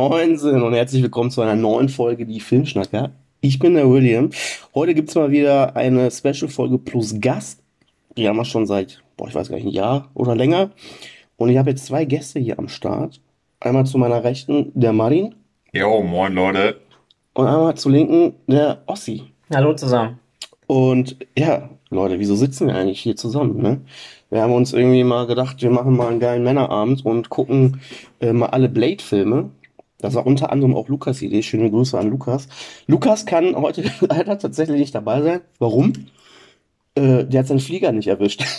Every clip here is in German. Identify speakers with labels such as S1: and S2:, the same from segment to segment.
S1: Moinsen und herzlich willkommen zu einer neuen Folge Die Filmschnacker. Ich bin der William. Heute gibt's mal wieder eine Special-Folge plus Gast. Die haben wir schon seit, boah, ich weiß gar nicht, ein Jahr oder länger. Und ich habe jetzt zwei Gäste hier am Start. Einmal zu meiner Rechten der Marin
S2: Jo, moin Leute.
S1: und einmal zur Linken der Ossi.
S3: Hallo zusammen.
S1: Und ja, Leute, wieso sitzen wir eigentlich hier zusammen, ne? Wir haben uns irgendwie mal gedacht, wir machen mal einen geilen Männerabend und gucken äh, mal alle Blade-Filme. Das war unter anderem auch Lukas' Idee. Schöne Grüße an Lukas. Lukas kann heute leider tatsächlich nicht dabei sein. Warum? Äh, der hat seinen Flieger nicht erwischt.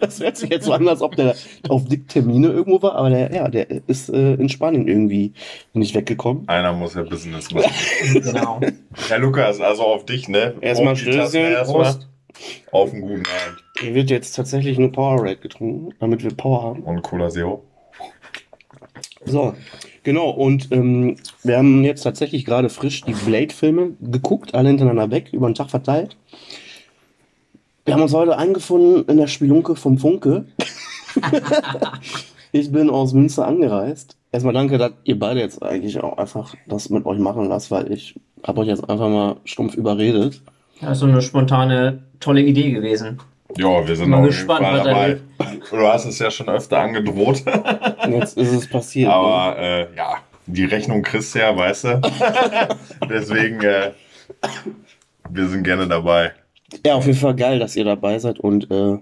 S1: Das hört sich jetzt so an, als ob der auf dick Termine irgendwo war, aber der, ja, der ist äh, in Spanien irgendwie nicht weggekommen.
S2: Einer muss ja Business machen.
S3: Genau.
S2: Herr Lukas, also auf dich, ne?
S1: Erstmal Stößchen,
S2: erstmal.
S1: Prost.
S2: Auf einen guten Abend.
S1: Hier wird jetzt tatsächlich eine Powerade getrunken, damit wir Power haben.
S2: Und Cola Zero.
S1: So, genau. Und ähm, wir haben jetzt tatsächlich gerade frisch die Blade-Filme geguckt, alle hintereinander weg, über den Tag verteilt. Wir haben uns heute eingefunden in der Spielunke vom Funke. ich bin aus Münster angereist. Erstmal danke, dass ihr beide jetzt eigentlich auch einfach das mit euch machen lasst, weil ich habe euch jetzt einfach mal stumpf überredet.
S3: Das ist so eine spontane, tolle Idee gewesen.
S2: Ja, wir sind
S3: Mal
S2: jeden
S3: gespannt, was da
S2: dabei. Du hast es ja schon öfter angedroht.
S1: Jetzt ist es passiert. ne?
S2: Aber äh, ja, die Rechnung kriegst du ja, weißt du. Deswegen, äh, wir sind gerne dabei.
S1: Ja, auf jeden Fall geil, dass ihr dabei seid und äh,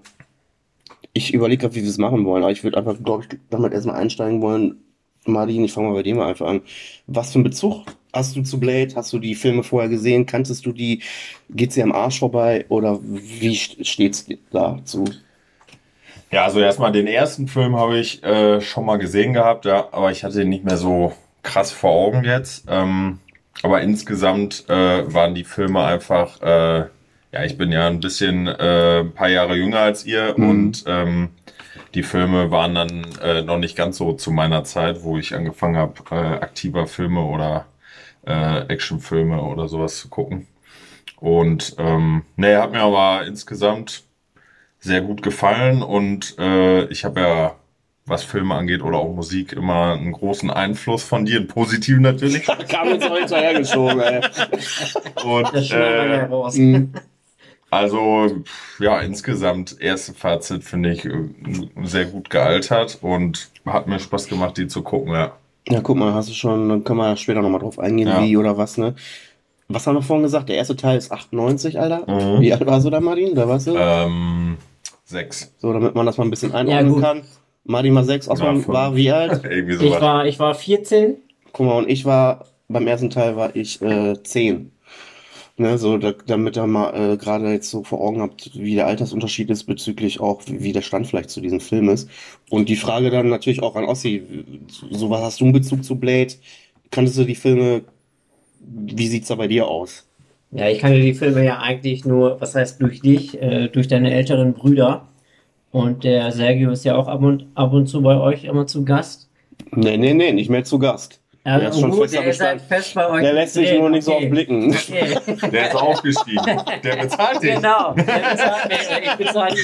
S1: ich überlege gerade, wie wir es machen wollen. Aber ich würde einfach, glaube ich, damit erstmal einsteigen wollen. Martin, ich fange mal bei mal einfach an. Was für einen Bezug hast du zu Blade? Hast du die Filme vorher gesehen? Kanntest du die? Geht's dir am Arsch vorbei? Oder wie st- steht's dazu?
S2: Ja, also erstmal den ersten Film habe ich äh, schon mal gesehen gehabt, ja, aber ich hatte ihn nicht mehr so krass vor Augen jetzt. Ähm, aber insgesamt äh, waren die Filme einfach, äh, ja, ich bin ja ein bisschen äh, ein paar Jahre jünger als ihr
S1: Mhm.
S2: und ähm, die Filme waren dann äh, noch nicht ganz so zu meiner Zeit, wo ich angefangen habe, äh, aktiver Filme oder äh, Actionfilme oder sowas zu gucken. Und ähm, nee, hat mir aber insgesamt sehr gut gefallen und äh, ich habe ja, was Filme angeht oder auch Musik, immer einen großen Einfluss von dir, einen positiven natürlich.
S1: Kam jetzt auch hinterhergeschoben, ey.
S2: Und äh.
S1: Mhm.
S2: also ja, insgesamt erste Fazit finde ich äh, sehr gut gealtert und hat mir Spaß gemacht, die zu gucken, ja.
S1: Ja, guck mal, hast du schon, dann können wir später nochmal drauf eingehen,
S2: Ja.
S1: wie oder was, ne? Was haben wir vorhin gesagt? Der erste Teil ist 98, Alter.
S2: Mhm.
S1: Wie alt warst du da, Martin? Da warst du?
S2: Ähm, sechs.
S1: So, damit man das mal ein bisschen einordnen
S3: gut.
S1: kann. Martin war sechs, Osman
S2: fünf.
S1: war wie alt?
S2: Irgendwie
S3: Ich
S2: sowas.
S3: war, ich war 14.
S1: Guck mal, und ich war, beim ersten Teil war ich äh, zehn. Ne, so, da, damit ihr mal äh, gerade jetzt so vor Augen habt, wie der Altersunterschied ist bezüglich auch, wie, wie der Stand vielleicht zu diesem Film ist. Und die Frage dann natürlich auch an Ossi, so was hast du einen Bezug zu Blade? Kanntest du die Filme? Wie sieht's da bei dir aus?
S3: Ja, ich kannte die Filme ja eigentlich nur, was heißt durch dich, äh, durch deine älteren Brüder. Und der Sergio ist ja auch ab und, ab und zu bei euch immer zu Gast.
S1: Nee, nee, nee, nicht mehr zu Gast.
S3: Ja,
S1: Der ist schon
S3: gut,
S1: fester
S3: der ist
S1: Bestand.
S3: fest bei euch.
S1: Der lässt sich nur nicht so
S3: okay.
S1: oft blicken.
S3: Okay.
S2: Der ist aufgestiegen. Der bezahlt dich.
S3: Genau, der bezahlt mich, ich bezahle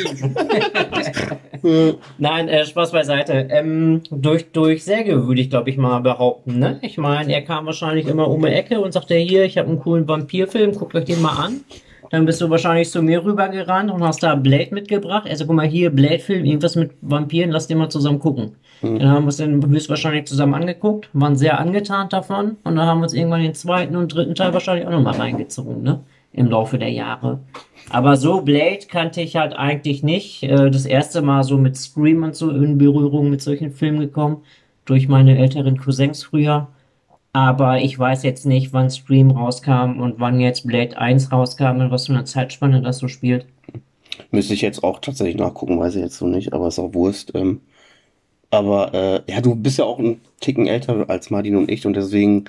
S3: ihn. Nein, äh, Spaß beiseite. Ähm, durch, durch Sergio würde ich, glaube ich, mal behaupten. Ne? Ich meine, er kam wahrscheinlich immer um die Ecke und sagte, hier, ich habe einen coolen Vampirfilm, guckt euch den mal an. Dann bist du wahrscheinlich zu mir rübergerannt und hast da Blade mitgebracht. Also guck mal hier, Blade-Film, irgendwas mit Vampiren, lass den mal zusammen gucken. Dann haben wir uns den höchstwahrscheinlich zusammen angeguckt, waren sehr angetan davon und dann haben wir uns irgendwann den zweiten und dritten Teil wahrscheinlich auch nochmal reingezogen, ne? Im Laufe der Jahre. Aber so Blade kannte ich halt eigentlich nicht. Äh, Das erste Mal so mit Scream und so in Berührung mit solchen Filmen gekommen. Durch meine älteren Cousins früher. Aber ich weiß jetzt nicht, wann Scream rauskam und wann jetzt Blade 1 rauskam und was für eine Zeitspanne das so spielt.
S1: Müsste ich jetzt auch tatsächlich nachgucken, weiß ich jetzt so nicht, aber ist auch Wurst. Ähm, aber äh, ja, du bist ja auch ein Ticken älter als Martin und ich und deswegen,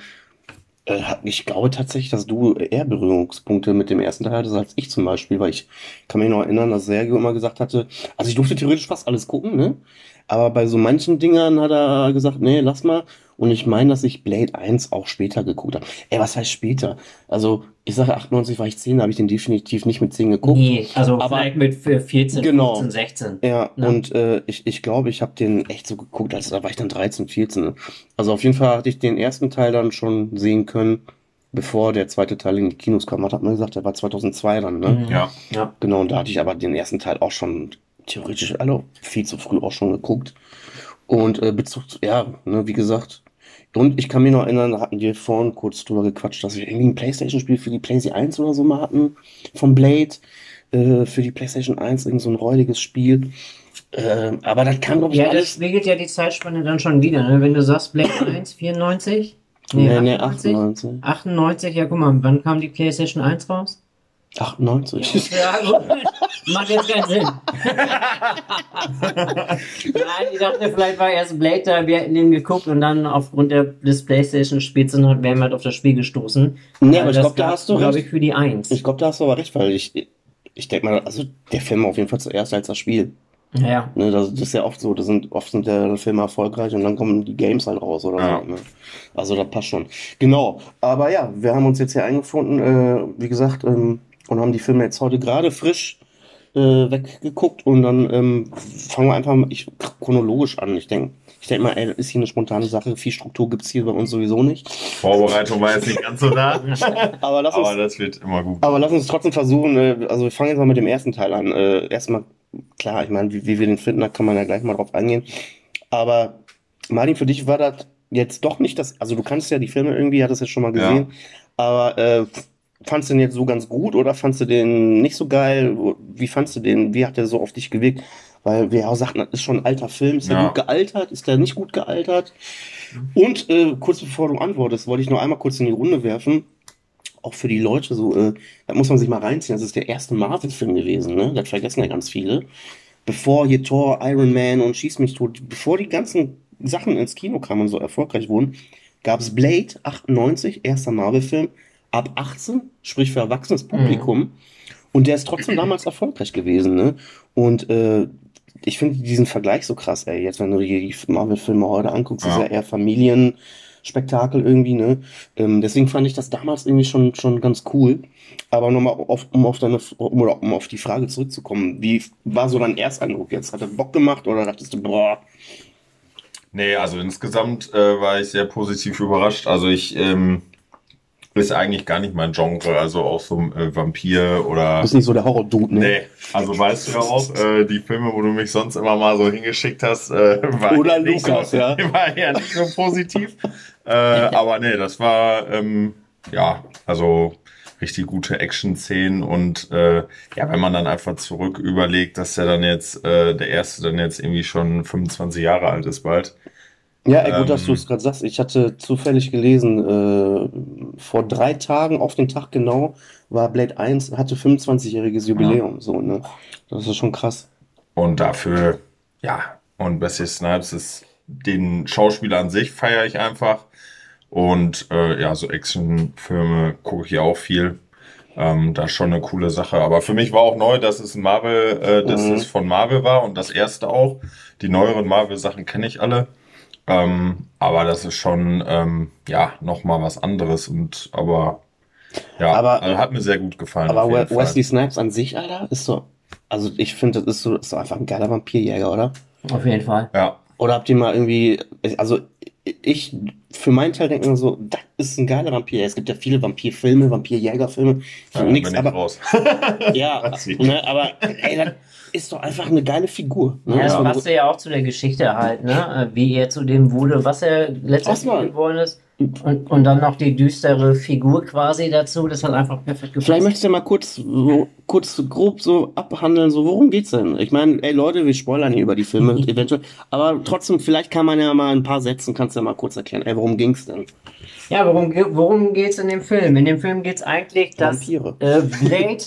S1: äh, ich glaube tatsächlich, dass du eher Berührungspunkte mit dem ersten Teil hattest als ich zum Beispiel, weil ich kann mich noch erinnern, dass Sergio immer gesagt hatte, also ich durfte theoretisch fast alles gucken, ne? Aber bei so manchen Dingern hat er gesagt, nee, lass mal. Und ich meine, dass ich Blade 1 auch später geguckt habe. Ey, was heißt später? Also, ich sage 98 war ich 10, da habe ich den definitiv nicht mit 10 geguckt.
S3: Nee, also
S1: Aber-
S3: vielleicht mit 14,
S1: Genau.
S3: 15, 16.
S1: Ja,
S3: Ne?
S1: und äh, ich, ich glaube, ich habe den echt so geguckt, als da war ich dann 13, 14. Also auf jeden Fall hatte ich den ersten Teil dann schon sehen können, bevor der zweite Teil in die Kinos kam. Hat man gesagt? Der war 2002 dann, ne?
S3: Mhm.
S2: Ja.
S3: Ja.
S1: Genau, und da hatte ich aber den ersten Teil auch schon theoretisch, also viel zu früh auch schon geguckt. Und äh, Bezug, zu- ja, ne, wie gesagt. Und ich kann mich noch erinnern, da hatten wir vorhin kurz drüber gequatscht, dass wir irgendwie ein Playstation-Spiel für die PlayStation 1 oder so mal hatten, von Blade, äh, für die PlayStation 1, irgend so ein räudiges Spiel. Äh, aber das kam, glaube ich,
S3: Ja, das spiegelt ja die Zeitspanne dann schon wieder. Ne? Wenn du sagst, Blade 1, 94?
S1: Nee, nee,
S3: 98?
S1: 98.
S3: 98, ja, guck mal, wann kam die PlayStation 1 raus?
S1: 98.
S3: Ja, gut. Macht jetzt keinen Sinn. Nein, ich dachte, vielleicht war erst Blade da, wir hätten den geguckt und dann aufgrund der, des Playstation-Spiels sind halt, wären wir halt auf das Spiel gestoßen.
S1: Nee, aber ich glaube, da hast du
S3: glaube
S1: recht.
S3: ich, für die 1.
S1: Ich glaube, da hast du aber recht, weil ich, ich denke mal, also der Film auf jeden Fall zuerst als das Spiel.
S3: ja.
S1: Ne, das, das ist ja oft so, das sind, oft sind der Filme erfolgreich und dann kommen die Games halt raus oder
S2: Ja.
S1: so. Ne? Also das passt schon. Genau. Aber ja, wir haben uns jetzt hier eingefunden, äh, wie gesagt, ähm, und haben die Filme jetzt heute gerade frisch äh, weggeguckt und dann ähm, fangen wir einfach mal ich, chronologisch an. Ich denke, ich denke mal, ey, das ist hier eine spontane Sache. Viel Struktur gibt's hier bei uns sowieso nicht.
S2: Vorbereitung war jetzt nicht ganz so da,
S1: Aber lass uns,
S2: aber das wird immer gut.
S1: aber lass uns trotzdem versuchen, äh, also wir fangen jetzt mal mit dem ersten Teil an. Äh, erstmal, klar, ich meine, wie, wie wir den finden, da kann man ja gleich mal drauf eingehen. Aber Martin, für dich war das jetzt doch nicht das, also du kannst ja die Filme irgendwie, hattest jetzt schon mal
S2: Ja.
S1: gesehen, aber äh, fandst du den jetzt so ganz gut oder fandst du den nicht so geil? Wie fandst du den? Wie hat der so auf dich gewirkt? Weil wir ja auch sagten, das ist schon ein alter Film. Ist der
S2: Ja.
S1: gut gealtert? Ist der nicht gut gealtert? Und äh, kurz bevor du antwortest, wollte ich noch einmal kurz in die Runde werfen. Auch für die Leute so, äh, da muss man sich mal reinziehen. Das ist der erste Marvel-Film gewesen, ne? Das vergessen ja ganz viele. Bevor hier Thor, Iron Man und Schieß mich tot, bevor die ganzen Sachen ins Kino kamen und so erfolgreich wurden, gab es Blade 98, erster Marvel-Film, ab 18, sprich für erwachsenes Publikum. Und der ist trotzdem damals erfolgreich gewesen, ne? Und äh, ich finde diesen Vergleich so krass, ey. Jetzt, wenn du die Marvel-Filme heute anguckst, ist
S2: Ja.
S1: ja eher Familienspektakel irgendwie, ne? Ähm, deswegen fand ich das damals irgendwie schon, schon ganz cool. Aber nochmal, auf, um, auf deine, um, oder um auf die Frage zurückzukommen, wie war so dein Ersteindruck jetzt? Hat er Bock gemacht oder dachtest du, boah,
S2: Nee, also insgesamt äh, war ich sehr positiv überrascht. Also ich ähm, ist eigentlich gar nicht mein Genre, also auch so äh, Vampir oder.
S1: bist nicht so der Horror-Dude, ne?
S2: Nee, also weißt du ja auch, äh, die Filme, wo du mich sonst immer mal so hingeschickt hast, äh, war
S1: Oder
S2: ja nicht
S1: Lukas,
S2: so,
S1: ja.
S2: war ja nicht so positiv. äh, aber nee, das war ähm, ja, also richtig gute Action-Szenen und äh, ja, wenn man dann einfach zurück überlegt, dass der dann jetzt, äh, der erste dann jetzt irgendwie schon 25 Jahre alt ist bald.
S1: Ja, ey, gut, dass
S2: Ähm,
S1: du es gerade sagst. Ich hatte zufällig gelesen, äh, vor drei Tagen auf den Tag genau war Blade 1, hatte 25-jähriges Jubiläum, so, ne? Das ist schon krass.
S2: Und dafür, ja, und Wesley Snipes ist den Schauspieler an sich feiere ich einfach. Und äh, ja, so Actionfilme gucke ich auch viel. Ähm, das ist schon eine coole Sache. Aber für mich war auch neu, dass es Marvel, äh, dass
S1: Mhm.
S2: es von Marvel war und das erste auch. Die neueren Marvel-Sachen kenne ich alle. Ähm, aber das ist schon, ähm, ja, nochmal was anderes. Und aber ja,
S1: Aber-
S2: also hat mir sehr gut gefallen.
S1: Aber
S2: auf jeden
S1: We-
S2: Fall.
S1: Wesley Snipes an sich, Alter, ist so, also ich finde, das ist so, ist so einfach ein geiler Vampirjäger, oder?
S3: Auf jeden Fall.
S2: Ja,
S1: Oder habt ihr mal irgendwie, also ich, für meinen Teil denke mir so, das ist ein geiler Vampir. Es gibt ja viele Vampirfilme, Vampirjägerfilme.
S2: ja
S1: nix, aber,
S2: raus.
S1: ja, ne, aber ey, das ist doch einfach eine geile Figur. Ne?
S3: Ja, das passte ja auch zu der Geschichte halt, ne? Wie er zu dem wurde, was er letztendlich geworden ist. Und, und dann noch die düstere Figur quasi dazu. Das hat einfach perfekt gepasst.
S1: Vielleicht möchtest du mal kurz, so, kurz grob so abhandeln, so worum geht's denn? Ich meine, ey Leute, wir spoilern hier über die Filme eventuell, aber trotzdem, vielleicht kann man ja mal ein paar Sätzen, kannst du ja mal kurz erklären, ey, worum ging's denn?
S3: Ja, worum, worum geht's in dem Film? In dem Film geht's eigentlich, dass
S1: Vampire.
S3: äh, Blade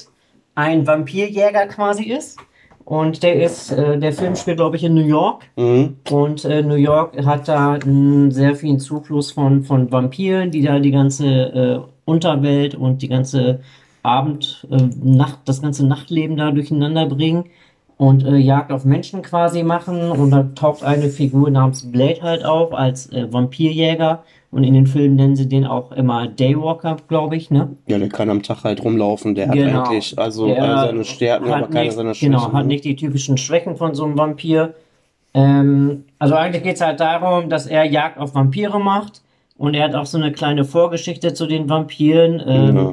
S3: ein Vampirjäger quasi ist. Und der ist, äh, der Film spielt, glaube ich, in New York.
S1: Mhm.
S3: Und äh, New York hat da einen sehr vielen Zufluss von, von Vampiren, die da die ganze äh, Unterwelt und die ganze Abend, äh, Nacht, das ganze Nachtleben da durcheinander bringen. und äh, Jagd auf Menschen quasi machen. Und da taucht eine Figur namens Blade halt auf als äh, Vampirjäger. Und in den Filmen nennen sie den auch immer Daywalker, glaube ich, ne?
S1: Ja, der kann am Tag halt rumlaufen. Der hat
S3: Genau.
S1: eigentlich also
S3: Der
S1: alle seine Stärken,
S3: hat
S1: aber keine
S3: nicht,
S1: seiner Schwächen.
S3: Genau, hat
S1: ne?
S3: nicht die typischen Schwächen von so einem Vampir. Ähm, also eigentlich geht es halt darum, dass er Jagd auf Vampire macht. Und er hat auch so eine kleine Vorgeschichte zu den Vampiren. Ähm,
S1: Ja.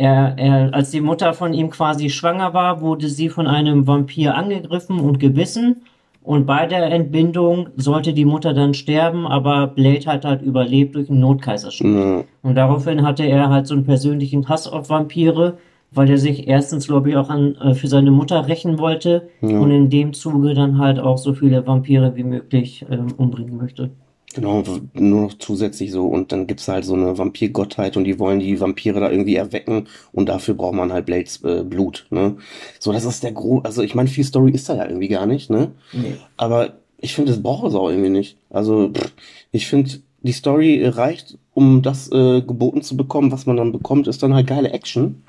S3: Er, er, als die Mutter von ihm quasi schwanger war, wurde sie von einem Vampir angegriffen und gebissen. Und bei der Entbindung sollte die Mutter dann sterben, aber Blade hat halt überlebt durch einen Notkaiserschnitt.
S1: Ja.
S3: Und daraufhin hatte er halt so einen persönlichen Hass auf Vampire, weil er sich erstens, glaube ich, auch an, äh, für seine Mutter rächen wollte
S1: Ja.
S3: und in dem Zuge dann halt auch so viele Vampire wie möglich ähm, umbringen möchte.
S1: Genau, nur noch zusätzlich so. Und dann gibt's halt so eine Vampirgottheit und die wollen die Vampire da irgendwie erwecken und dafür braucht man halt Blades äh, Blut, ne? So, das ist der Gro, also ich meine, viel Story ist da ja irgendwie gar nicht, ne?
S3: Nee.
S1: Aber ich finde, das braucht es auch irgendwie nicht. Also, pff, ich finde, die Story reicht, um das äh, geboten zu bekommen, was man dann bekommt, ist dann halt geile Action.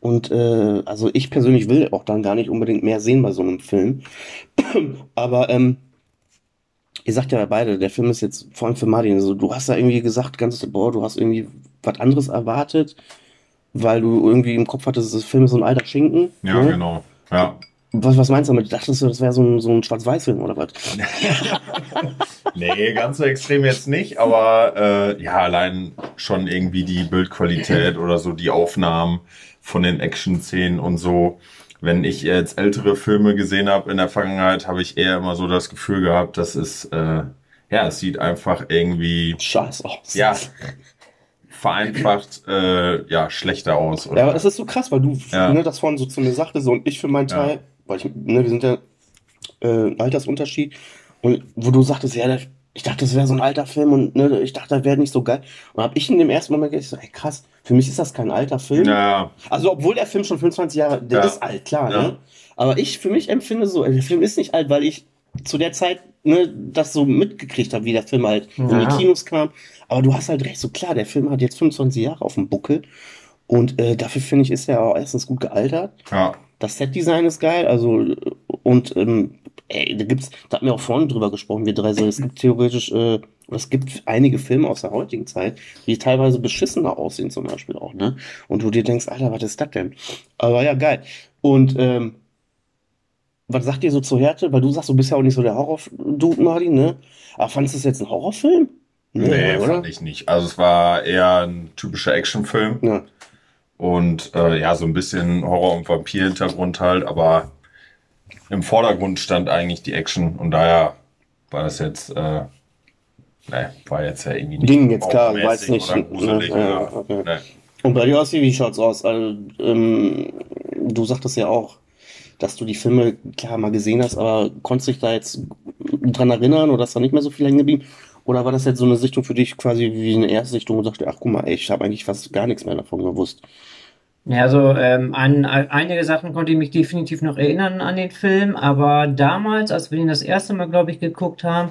S1: Und äh, also ich persönlich will auch dann gar nicht unbedingt mehr sehen bei so einem Film. Aber ähm, ihr sagt ja beide, der Film ist jetzt vor allem für Martin. Also du hast da irgendwie gesagt, ganz, boah, du hast irgendwie was anderes erwartet, weil du irgendwie im Kopf hattest, das Film ist so ein alter Schinken.
S2: Ja,
S1: ne?
S2: genau. Ja.
S1: Was, was meinst du damit? Dachtest du, das wäre so ein, so ein Schwarz-Weiß-Film oder was?
S2: Nee, ganz so extrem jetzt nicht, aber äh, ja, allein schon irgendwie die Bildqualität oder so, die Aufnahmen von den Action-Szenen und so. Wenn ich jetzt ältere Filme gesehen habe in der Vergangenheit, habe ich eher immer so das Gefühl gehabt, dass es, äh, ja, es sieht einfach irgendwie,
S1: Scheiß aus.
S2: ja, vereinfacht, äh, ja, schlechter aus. Oder?
S1: Ja, aber es ist so krass, weil du
S2: Ja.
S1: ne, das vorhin so zu mir sagtest so, und ich für meinen
S2: Ja.
S1: Teil, weil ich, ne, wir sind ja äh, Altersunterschied und wo du sagtest, ja, der, ich dachte, das wäre so ein alter Film und ne, ich dachte, das wäre nicht so geil. Und hab ich in dem ersten Moment gedacht, so, ey krass, für mich ist das kein alter Film.
S2: ja,
S1: Also obwohl der Film schon 25 Jahre, der
S2: Ja.
S1: ist alt, klar,
S2: Ja.
S1: ne? Aber ich für mich empfinde so, der Film ist nicht alt, weil ich zu der Zeit ne, das so mitgekriegt habe, wie der Film halt in die
S3: Ja.
S1: Kinos kam. Aber du hast halt recht, so klar, der Film hat jetzt 25 Jahre auf dem Buckel. Und äh, dafür finde ich, ist er auch erstens gut gealtert.
S2: ja,
S1: Das Setdesign ist geil, also und ähm, ey, da gibt's, da hatten wir auch vorhin drüber gesprochen, wir drei so, es gibt theoretisch, äh, es gibt einige Filme aus der heutigen Zeit, die teilweise beschissener aussehen zum Beispiel auch, ne? Und du dir denkst, Alter, was ist das denn? Aber ja, geil. Und ähm, was sagt ihr so zur Härte? Weil du sagst, du bist ja auch nicht so der Horror-Dude, Martin, ne? Aber fandest du es jetzt ein Horrorfilm?
S2: nee, fand ich nicht. Also es war eher ein typischer Actionfilm.
S1: Ja.
S2: Und äh, ja, so ein bisschen Horror- und Vampir-Hintergrund halt, aber im Vordergrund stand eigentlich die Action und daher war das jetzt, äh, ne, war jetzt ja irgendwie nicht
S1: Ging jetzt klar, ich weiß nicht.
S2: gruselig.
S1: Ja, ja, okay.
S2: ne.
S1: Und bei dir, Ossi, wie schaut's aus? Also, ähm, du sagtest ja auch, dass du die Filme klar mal gesehen hast, aber konntest dich da jetzt dran erinnern oder ist da nicht mehr so viel hängen geblieben? Oder war das jetzt so eine Sichtung für dich quasi wie eine Erstsichtung und sagst, ach guck mal, ey, ich habe eigentlich fast gar nichts mehr davon gewusst.
S3: Ja, also ähm, an, an einige Sachen konnte ich mich definitiv noch erinnern an den Film, aber damals, als wir ihn das erste Mal, glaube ich, geguckt haben,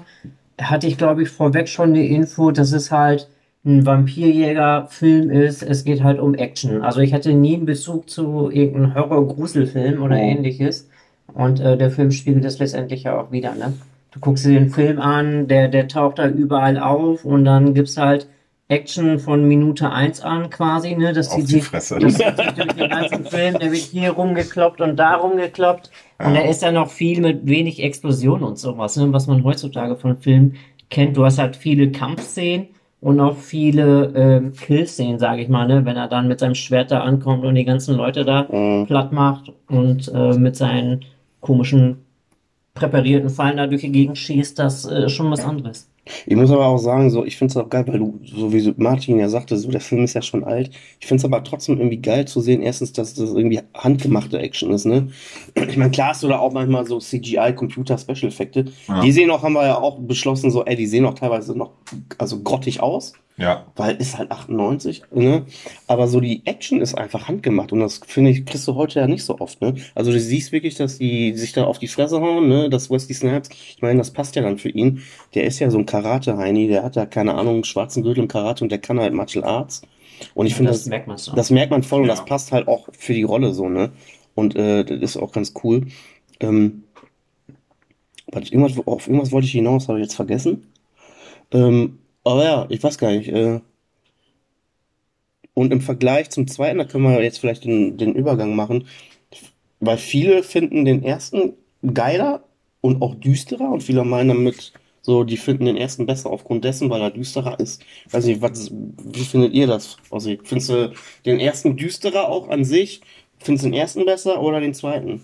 S3: hatte ich, glaube ich, vorweg schon die Info, dass es halt ein Vampirjäger-Film ist. Es geht halt um Action. Also ich hatte nie einen Bezug zu irgendeinem Horror-Gruselfilm oder
S1: Mhm.
S3: ähnliches. Und äh, der Film spiegelt das letztendlich ja auch wieder, ne? Du guckst dir den Film an, der, der taucht da überall auf und dann gibt's halt Action von Minute eins an quasi, ne? Das
S2: Auf
S3: zieht
S2: die
S3: sich
S2: Fresse.
S3: das zieht sich durch den ganzen Film, der wird hier rumgekloppt und da rumgekloppt. Und
S2: Ja.
S3: da ist ja noch viel mit wenig Explosion und sowas, ne? was man heutzutage von Filmen kennt. Du hast halt viele Kampfszenen und auch viele ähm, Killszenen, sage ich mal, ne? wenn er dann mit seinem Schwert da ankommt und die ganzen Leute da
S1: Mhm.
S3: platt macht und äh, mit seinen komischen präparierten Fallen da durch die Gegend schießt, das äh, ist schon was anderes.
S1: Ich muss aber auch sagen, so, ich finde es auch geil, weil du, so wie Martin ja sagte, so, der Film ist ja schon alt. Ich finde es aber trotzdem irgendwie geil zu sehen, erstens, dass das irgendwie handgemachte Action ist, ne? Ich meine, klar hast du da auch manchmal so CGI, Computer, Special Effekte.
S2: Ja.
S1: Die sehen auch, haben wir ja auch beschlossen, so, ey, die sehen auch teilweise noch, also grottig aus.
S2: Ja,
S1: Weil ist halt 98, ne? Aber so die Action ist einfach handgemacht und das finde ich, kriegst du heute ja nicht so oft, ne? Also du siehst wirklich, dass die sich da auf die Fresse hauen, ne? Das Wesley Snipes, ich meine, das passt ja dann für ihn. Der ist ja so ein Karate-Heini, der hat ja keine Ahnung, einen schwarzen Gürtel im Karate und der kann halt Martial Arts. Und ich finde,
S3: das
S1: das,
S3: merkt man so.
S1: das merkt man voll und
S2: Ja.
S1: das passt halt auch für die Rolle so, ne? Und äh, das ist auch ganz cool. Ähm. Irgendwas, auf irgendwas wollte ich hinaus, habe ich jetzt vergessen. Ähm, aber ja, ich weiß gar nicht. Äh, und im Vergleich zum zweiten, da können wir jetzt vielleicht den, den Übergang machen, weil viele finden den ersten geiler und auch düsterer und viele meinen damit so, die finden den ersten besser aufgrund dessen, weil er düsterer ist. Weiß was, wie findet ihr das? Also, findest du den ersten düsterer auch an sich? Findest du den ersten besser oder den zweiten?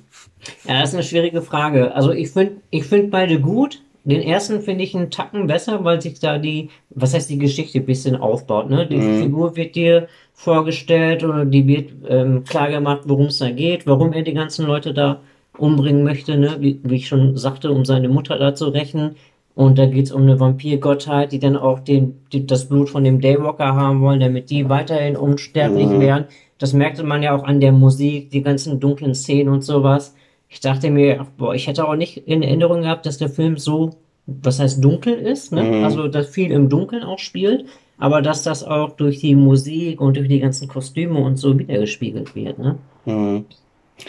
S3: Ja, das ist eine schwierige Frage. Also ich finde ich find beide gut. Den ersten finde ich einen Tacken besser, weil sich da die, was heißt die Geschichte ein bisschen aufbaut. Ne? Die
S1: Mhm.
S3: Figur wird dir vorgestellt oder die wird ähm, klar gemacht, worum es da geht, warum er die ganzen Leute da umbringen möchte, ne? wie, wie ich schon sagte, um seine Mutter da zu rächen. Und da geht es um eine Vampirgottheit, die dann auch den, die, das Blut von dem Daywalker haben wollen, damit die weiterhin unsterblich
S1: Mhm.
S3: werden. Das merkte man ja auch an der Musik, die ganzen dunklen Szenen und sowas. Ich dachte mir, boah, ich hätte auch nicht in Erinnerung gehabt, dass der Film so, was heißt dunkel ist, ne?
S1: Mhm.
S3: Also, dass viel im Dunkeln auch spielt, aber dass das auch durch die Musik und durch die ganzen Kostüme und so wiedergespiegelt wird, ne?
S1: Mhm.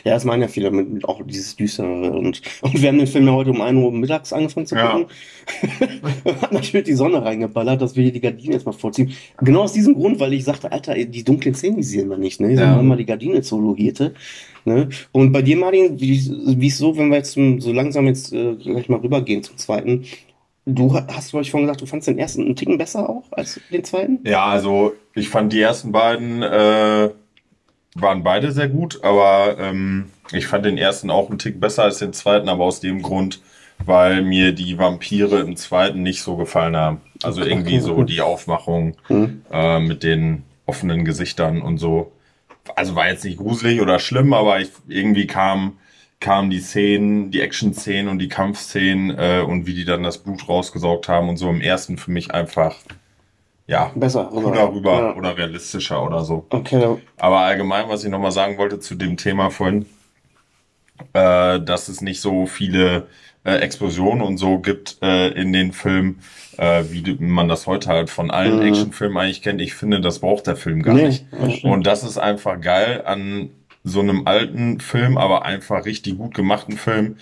S1: Ja, das meinen ja viele mit auch dieses Düstere. Und, und wir haben den Film ja heute um 1 Uhr mittags angefangen zu
S2: Ja.
S1: gucken. Hat natürlich die Sonne reingeballert, dass wir hier die Gardinen erstmal vorziehen. Genau aus diesem Grund, weil ich sagte, Alter, die dunklen Szenen, sehen wir nicht, ne? Die
S2: Ja.
S1: ja. mal die Gardine zologierte. Ne? Und bei dir, Martin, wie, ist so, wenn wir jetzt zum, so langsam jetzt äh, gleich mal rübergehen zum zweiten? Du ha- hast, glaube ich, vorhin gesagt, du fandst den ersten einen Ticken besser auch als den zweiten?
S2: Ja, also ich fand die ersten beiden äh, waren beide sehr gut, aber ähm, ich fand den ersten auch einen Tick besser als den zweiten, aber aus dem Grund, weil mir die Vampire im zweiten nicht so gefallen haben. Also irgendwie so die Aufmachung
S1: Hm.
S2: äh, mit den offenen Gesichtern und so. Also war jetzt nicht gruselig oder schlimm, aber ich, irgendwie kam kamen die Szenen, die Action-Szenen und die Kampfszenen äh, und wie die dann das Blut rausgesaugt haben und so im ersten für mich einfach ja
S1: Besser.
S2: cooler rüber
S1: Ja.
S2: oder realistischer oder so.
S1: Okay,
S2: Aber allgemein, was ich nochmal sagen wollte zu dem Thema vorhin, äh, dass es nicht so viele äh, Explosionen und so gibt äh, in den Filmen, äh, wie man das heute halt von allen
S1: Mhm.
S2: Actionfilmen eigentlich kennt. Ich finde, das braucht der Film gar
S1: Nee,
S2: nicht.
S1: das.
S2: Und das ist einfach geil an so einem alten Film, aber einfach richtig gut gemachten Film.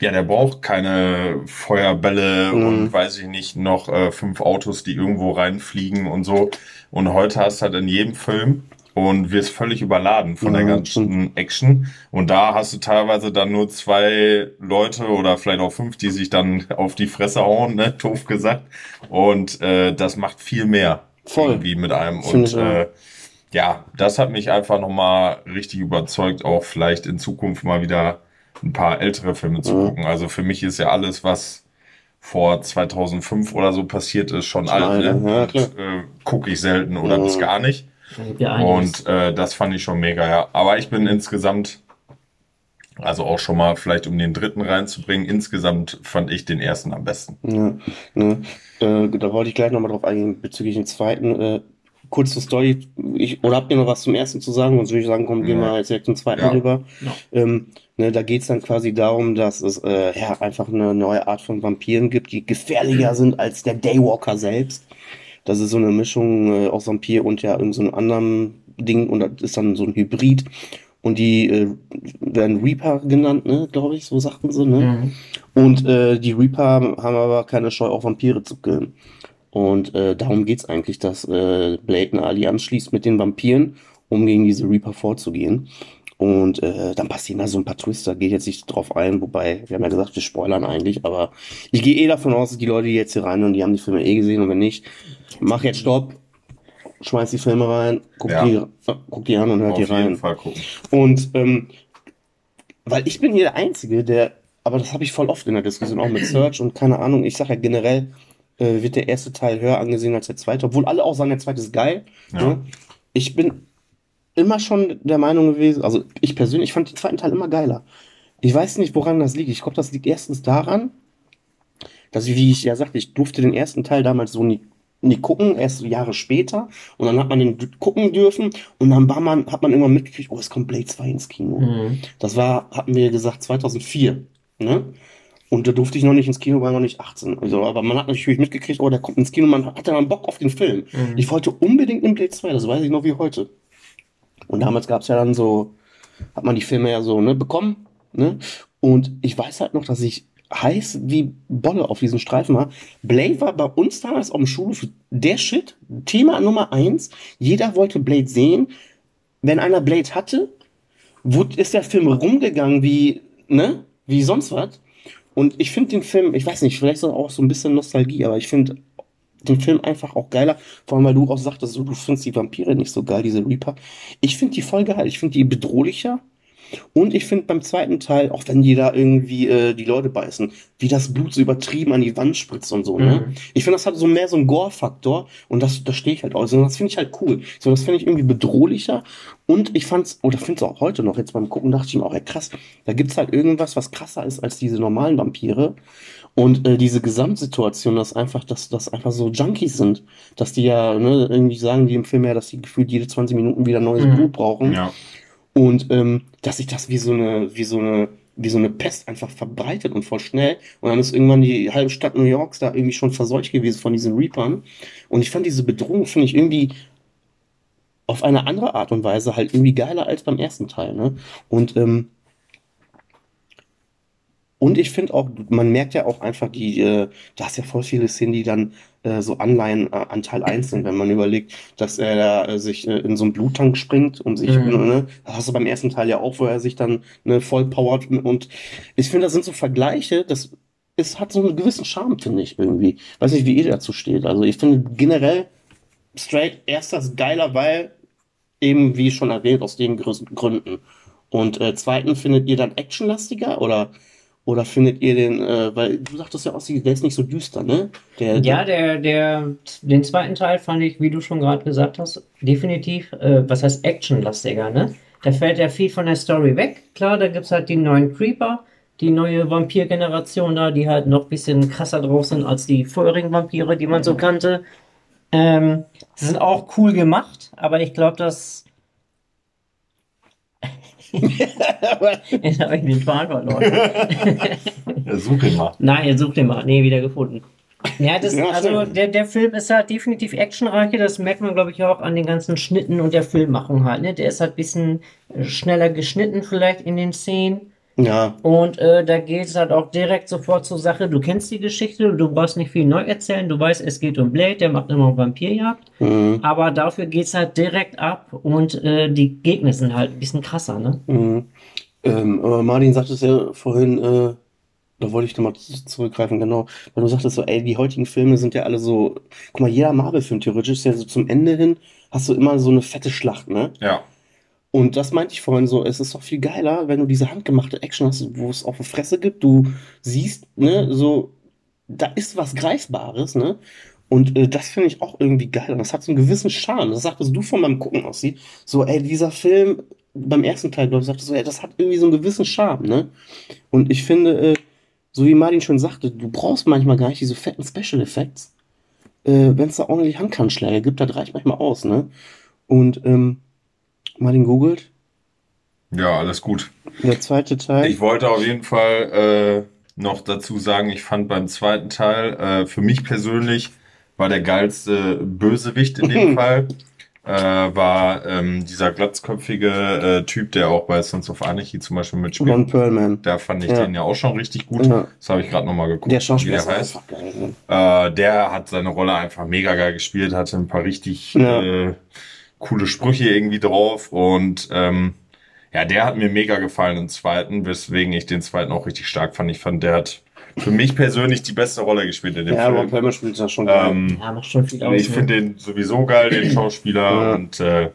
S2: Ja, der braucht keine Feuerbälle
S1: Mhm.
S2: und weiß ich nicht, noch äh, fünf Autos, die irgendwo reinfliegen und so. Und heute hast du halt in jedem Film und wirst völlig überladen von der
S1: Ja,
S2: ganzen Action. Und da hast du teilweise dann nur zwei Leute oder vielleicht auch fünf, die sich dann auf die Fresse hauen, ne, doof gesagt. Und äh, das macht viel mehr
S1: Voll.
S2: irgendwie mit einem.
S1: Finde
S2: Und äh, ja, das hat mich einfach nochmal richtig überzeugt, auch vielleicht in Zukunft mal wieder ein paar ältere Filme zu
S1: Mhm.
S2: gucken. Also für mich ist ja alles, was vor 2005 oder so passiert ist, schon alt. Ne?
S1: ja,
S2: äh, Gucke ich selten oder
S1: Mhm.
S2: bis gar nicht.
S3: Ja.
S2: Und äh, das fand ich schon mega, ja. Aber ich bin insgesamt, also auch schon mal vielleicht um den dritten reinzubringen, insgesamt fand ich den ersten am besten.
S1: Ja, ne, äh, da wollte ich gleich nochmal drauf eingehen bezüglich den zweiten. Äh, kurz zur Story. Ich, oder habt ihr noch was zum ersten zu sagen? Sonst würde ich sagen, komm, gehen wir
S2: Ja.
S1: jetzt direkt zum zweiten
S2: Ja.
S1: rüber.
S3: Ja.
S1: Ähm, ne, da geht es dann quasi darum, dass es äh, ja, einfach eine neue Art von Vampiren gibt, die gefährlicher sind als der Daywalker selbst. Das ist so eine Mischung äh, aus Vampir und ja irgend so einem anderen Ding und das ist dann so ein Hybrid. Und die äh, werden Reaper genannt, ne, glaube ich, so sagten sie, ne?
S3: Mhm.
S1: Und äh, die Reaper haben aber keine Scheu, auch Vampire zu killen. Und äh, darum geht's eigentlich, dass äh, Blade eine Allianz schließt mit den Vampiren, um gegen diese Reaper vorzugehen. Und äh, dann passieren da so ein paar Twister, geht jetzt nicht drauf ein, wobei, wir haben ja gesagt, wir spoilern eigentlich, aber ich gehe eh davon aus, dass die Leute, die jetzt hier rein und die haben die Filme eh gesehen und wenn nicht, mach jetzt Stopp, schmeiß die Filme rein, guck,
S2: Ja.
S1: die, äh, guck die an und hört
S2: Auf
S1: die
S2: jeden
S1: rein.
S2: Fall gucken.
S1: Und ähm, weil ich bin hier der Einzige, der, aber das habe ich voll oft in der Diskussion, auch mit Search und keine Ahnung, ich sage ja generell, äh, wird der erste Teil höher angesehen als der zweite, obwohl alle auch sagen, der zweite ist geil.
S2: Ja.
S1: Ne? Ich bin immer schon der Meinung gewesen, also ich persönlich fand den zweiten Teil immer geiler. Ich weiß nicht, woran das liegt. Ich glaube, das liegt erstens daran, dass ich, wie ich ja sagte, ich durfte den ersten Teil damals so nie, nie gucken, erst Jahre später. Und dann hat man den gucken dürfen und dann war man, hat man irgendwann mitgekriegt, oh, es kommt Blade 2 ins Kino.
S3: Mhm.
S1: Das war, hatten wir gesagt, 2004. Ne? Und da durfte ich noch nicht ins Kino, war noch nicht 18. Also, aber man hat natürlich mitgekriegt, oh, der kommt ins Kino, man hatte dann Bock auf den Film.
S3: Mhm.
S1: Ich wollte unbedingt einen Blade 2, das weiß ich noch wie heute. Und damals gab es ja dann so, hat man die Filme ja so ne, bekommen. Ne? Und ich weiß halt noch, dass ich heiß wie Bolle auf diesen Streifen war. Blade war bei uns damals auf dem Schulhof der Shit. Thema Nummer eins. Jeder wollte Blade sehen. Wenn einer Blade hatte, ist der Film rumgegangen wie, ne, wie sonst was. Und ich finde den Film, ich weiß nicht, vielleicht so auch so ein bisschen Nostalgie, aber ich finde den Film einfach auch geiler. Vor allem, weil du auch sagtest, du findest die Vampire nicht so geil, diese Reaper. Ich finde die voll geil. Ich finde die bedrohlicher. Und ich finde beim zweiten Teil, auch wenn die da irgendwie äh, die Leute beißen, wie das Blut so übertrieben an die Wand spritzt und so, ne?
S3: Mhm.
S1: Ich finde, das hat so mehr so einen Gore-Faktor und das, da stehe ich halt aus. Und das finde ich halt cool. So, das finde ich irgendwie bedrohlicher. Und ich fand's, oder finde es auch heute noch, jetzt beim Gucken dachte ich mir auch, ey, krass, da gibt's halt irgendwas, was krasser ist als diese normalen Vampire. Und äh, diese Gesamtsituation, dass einfach, dass das einfach so Junkies sind, dass die ja, ne, irgendwie sagen die im Film ja, dass die gefühlt jede 20 Minuten wieder neues
S3: Mhm.
S1: Blut brauchen.
S2: Ja.
S1: Und ähm, dass sich das wie so eine, wie so eine, wie so eine Pest einfach verbreitet und voll schnell. Und dann ist irgendwann die halbe Stadt New Yorks da irgendwie schon verseucht gewesen von diesen Reapern. Und ich fand diese Bedrohung, finde ich irgendwie auf eine andere Art und Weise halt irgendwie geiler als beim ersten Teil, ne? Und, ähm, und ich finde auch, man merkt ja auch einfach die, äh, da hast ja voll viele Szenen, die dann äh, so Anleihen äh, an Teil 1 sind, wenn man überlegt, dass er da äh, sich äh, in so einen Bluttank springt und sich,
S3: Mhm.
S1: ne, das hast du beim ersten Teil ja auch, wo er sich dann ne, voll powert und ich finde, das sind so Vergleiche, das es hat so einen gewissen Charme, finde ich irgendwie. Weiß nicht, wie ihr dazu steht. Also ich finde generell straight erster ist geiler, weil eben, wie schon erwähnt, aus den Grü- Gründen. Und äh, zweiten findet ihr dann actionlastiger oder oder findet ihr den, äh, weil du sagtest ja auch, der ist nicht so düster, ne? Der,
S3: Ja, der, der, den zweiten Teil fand ich, wie du schon gerade gesagt hast, definitiv, äh, was heißt actionlastiger, ne? Da fällt ja viel von der Story weg. Klar, da gibt's halt die neuen Creeper, die neue Vampir-Generation da, die halt noch ein bisschen krasser drauf sind als die vorherigen Vampire, die man so kannte. Ähm, sie sind auch cool gemacht, aber ich glaube, dass. Jetzt habe ich den Faden verloren.
S2: ja such ihn mal.
S3: Nein, jetzt such den mal. Nee, wieder gefunden. Ja, das,
S1: Ja,
S3: also der, der Film ist halt definitiv actionreicher, das merkt man, glaube ich, auch an den ganzen Schnitten und der Filmmachung halt. Ne? Der ist halt ein bisschen schneller geschnitten vielleicht in den Szenen.
S1: Ja,
S3: Und äh, da geht es halt auch direkt sofort zur Sache. Du kennst die Geschichte, du brauchst nicht viel neu erzählen. Du weißt, es geht um Blade, der macht immer Vampirjagd.
S1: mhm,
S3: Aber dafür geht's halt direkt ab und äh, die Gegner sind halt ein bisschen krasser, ne?
S1: mhm. Ähm, aber Martin sagt es ja vorhin, äh, da wollte ich nochmal zurückgreifen, genau, weil du sagtest so, ey, die heutigen Filme sind ja alle so, guck mal, jeder Marvel-Film theoretisch ist ja so zum Ende hin, hast du immer so eine fette Schlacht, ne?
S2: Ja.
S1: Und das meinte ich vorhin so, es ist doch viel geiler, wenn du diese handgemachte Action hast, wo es auf die Fresse gibt, du siehst, ne, so, da ist was Greifbares, ne? Und äh, das finde ich auch irgendwie geil. Und das hat so einen gewissen Charme. Das sagtest du von meinem Gucken aussieht. So, ey, dieser Film, beim ersten Teil, glaube ich, sagtest du, ey, das hat irgendwie so einen gewissen Charme, ne? Und ich finde, äh, so wie Martin schon sagte, du brauchst manchmal gar nicht diese fetten Special Effects. Äh, wenn es da ordentlich Handkannschläge gibt, das reicht manchmal aus, ne? Und, ähm, Martin googelt.
S2: Ja, alles gut.
S1: Der zweite Teil.
S2: Ich wollte auf jeden Fall äh, noch dazu sagen, ich fand beim zweiten Teil, äh, für mich persönlich war der geilste Bösewicht in dem Fall, äh, war ähm, dieser glatzköpfige äh, Typ, der auch bei Sons of Anarchy zum Beispiel mitspielt.
S1: Ron Perlman.
S2: Da fand ich
S1: Ja.
S2: den ja auch schon richtig gut.
S1: Ja.
S2: Das habe ich gerade nochmal geguckt,
S1: Der Schauspieler
S2: wie der heißt.
S1: geil. ne?
S2: Äh, der hat seine Rolle einfach mega geil gespielt, hatte ein paar richtig
S1: Ja.
S2: Coole Sprüche irgendwie drauf und ähm, ja, der hat mir mega gefallen im zweiten, weswegen ich den zweiten auch richtig stark fand. Ich fand, der hat für mich persönlich die beste Rolle gespielt in dem
S1: Ja, Ron
S2: Film.
S1: Perlman spielt das schon geil.
S2: Ähm,
S3: Ja, macht schon viel aus.
S2: ich
S3: ne?
S2: finde den sowieso geil, den Schauspieler
S1: Ja.
S2: und äh,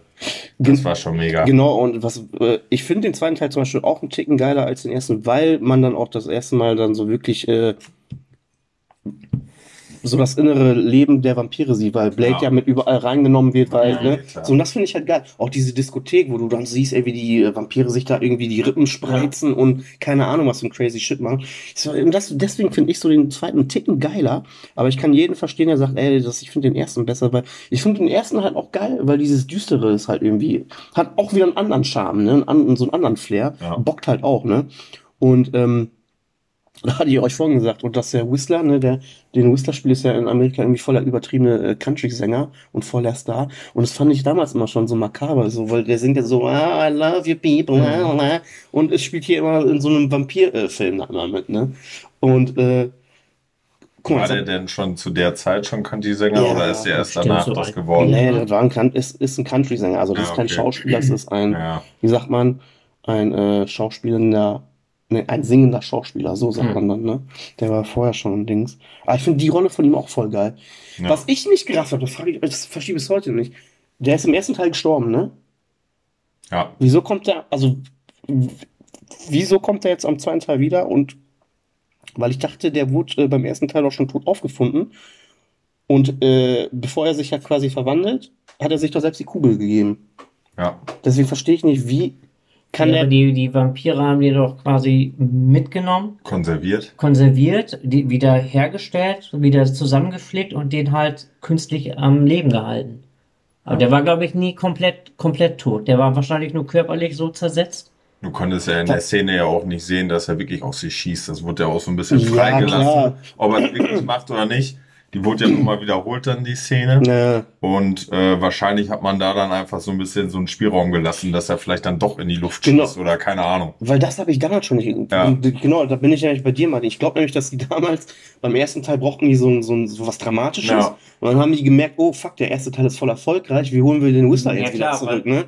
S2: das war schon mega.
S1: Genau, und was äh, ich finde den zweiten Teil zum Beispiel auch einen Ticken geiler als den ersten, weil man dann auch das erste Mal dann so wirklich äh, so das innere Leben der Vampire sieht, weil Blade ja,
S2: Ja.
S1: mit überall reingenommen wird, weil,
S2: Ja,
S1: ne?
S2: klar.
S1: So, und das finde ich halt geil. Auch diese Diskothek, wo du dann siehst, ey, wie die äh, Vampire sich da irgendwie die Rippen spreizen und keine Ahnung, was für ein crazy Shit machen. So, und das, deswegen finde ich so den zweiten Ticken geiler, aber ich kann jeden verstehen, der sagt, ey, das, ich finde den ersten besser, weil ich finde den ersten halt auch geil, weil dieses Düstere ist halt irgendwie, hat auch wieder einen anderen Charme, ne? Einen, anderen- so einen anderen Flair.
S2: Ja.
S1: Bockt halt auch, ne? Und, ähm, Da hatte ich euch vorhin gesagt, und dass der Whistler, ne, der, den Whistler spielt, ist ja in Amerika irgendwie voller übertriebene äh, Country-Sänger und voller Star. Und das fand ich damals immer schon so makaber, so, weil der singt ja so, ah, I love you people, ah, ah, und es spielt hier immer in so einem Vampir-Film da immer mit, ne? Und, äh, guck
S2: War der denn schon zu der Zeit schon Country-Sänger
S1: Ja,
S2: oder ist der erst danach
S3: so
S2: das geworden?
S1: nee, das war ein, ist, ist ein Country-Sänger, also das
S2: Ja,
S1: ist kein
S2: okay.
S1: Schauspieler, das ist ein,
S2: Ja.
S1: wie sagt man, ein äh, schauspielender, ne, ein singender Schauspieler, so sagt
S3: Hm.
S1: man dann, ne? Der war vorher schon ein Dings. Aber ich finde die Rolle von ihm auch voll geil.
S2: Ja.
S1: Was ich nicht gerafft habe, das, ich, das verstehe ich bis heute nicht. Der ist im ersten Teil gestorben, ne?
S2: ja.
S1: Wieso kommt der, also, wieso kommt er jetzt am zweiten Teil wieder? Und weil ich dachte, der wurde äh, beim ersten Teil auch schon tot aufgefunden. Und äh, bevor er sich ja quasi verwandelt, hat er sich doch selbst die Kugel gegeben.
S2: ja.
S1: Deswegen verstehe ich nicht, wie kann
S3: ja,
S1: der.
S3: die, die Vampire haben die doch quasi mitgenommen,
S2: Konserviert.
S3: konserviert, die wieder hergestellt, wieder zusammengepflegt und den halt künstlich am Leben gehalten. Aber der war, glaube ich, nie komplett, komplett tot. Der war wahrscheinlich nur körperlich so zersetzt.
S2: Du konntest ja in der Szene ja auch nicht sehen, dass er wirklich auf sie schießt. Das wurde ja auch so ein bisschen
S1: Ja,
S2: freigelassen.
S1: klar.
S2: Ob er es wirklich macht oder nicht. Die wurde ja nochmal wiederholt dann, die Szene.
S1: Ne,
S2: Und äh, wahrscheinlich hat man da dann einfach so ein bisschen so einen Spielraum gelassen, dass er vielleicht dann doch in die Luft
S1: Genau.
S2: schießt oder keine Ahnung.
S1: weil das habe ich damals schon nicht.
S2: Ja.
S1: Genau, da bin ich ja nicht bei dir, Martin. Ich glaube nämlich, dass die damals beim ersten Teil brauchten die so, ein- so, so was Dramatisches.
S2: Ja.
S1: Und dann haben die gemerkt, oh fuck, der erste Teil ist voll erfolgreich, wie holen wir den Whistler
S3: Ja,
S1: jetzt wieder
S3: klar,
S1: zurück, ne?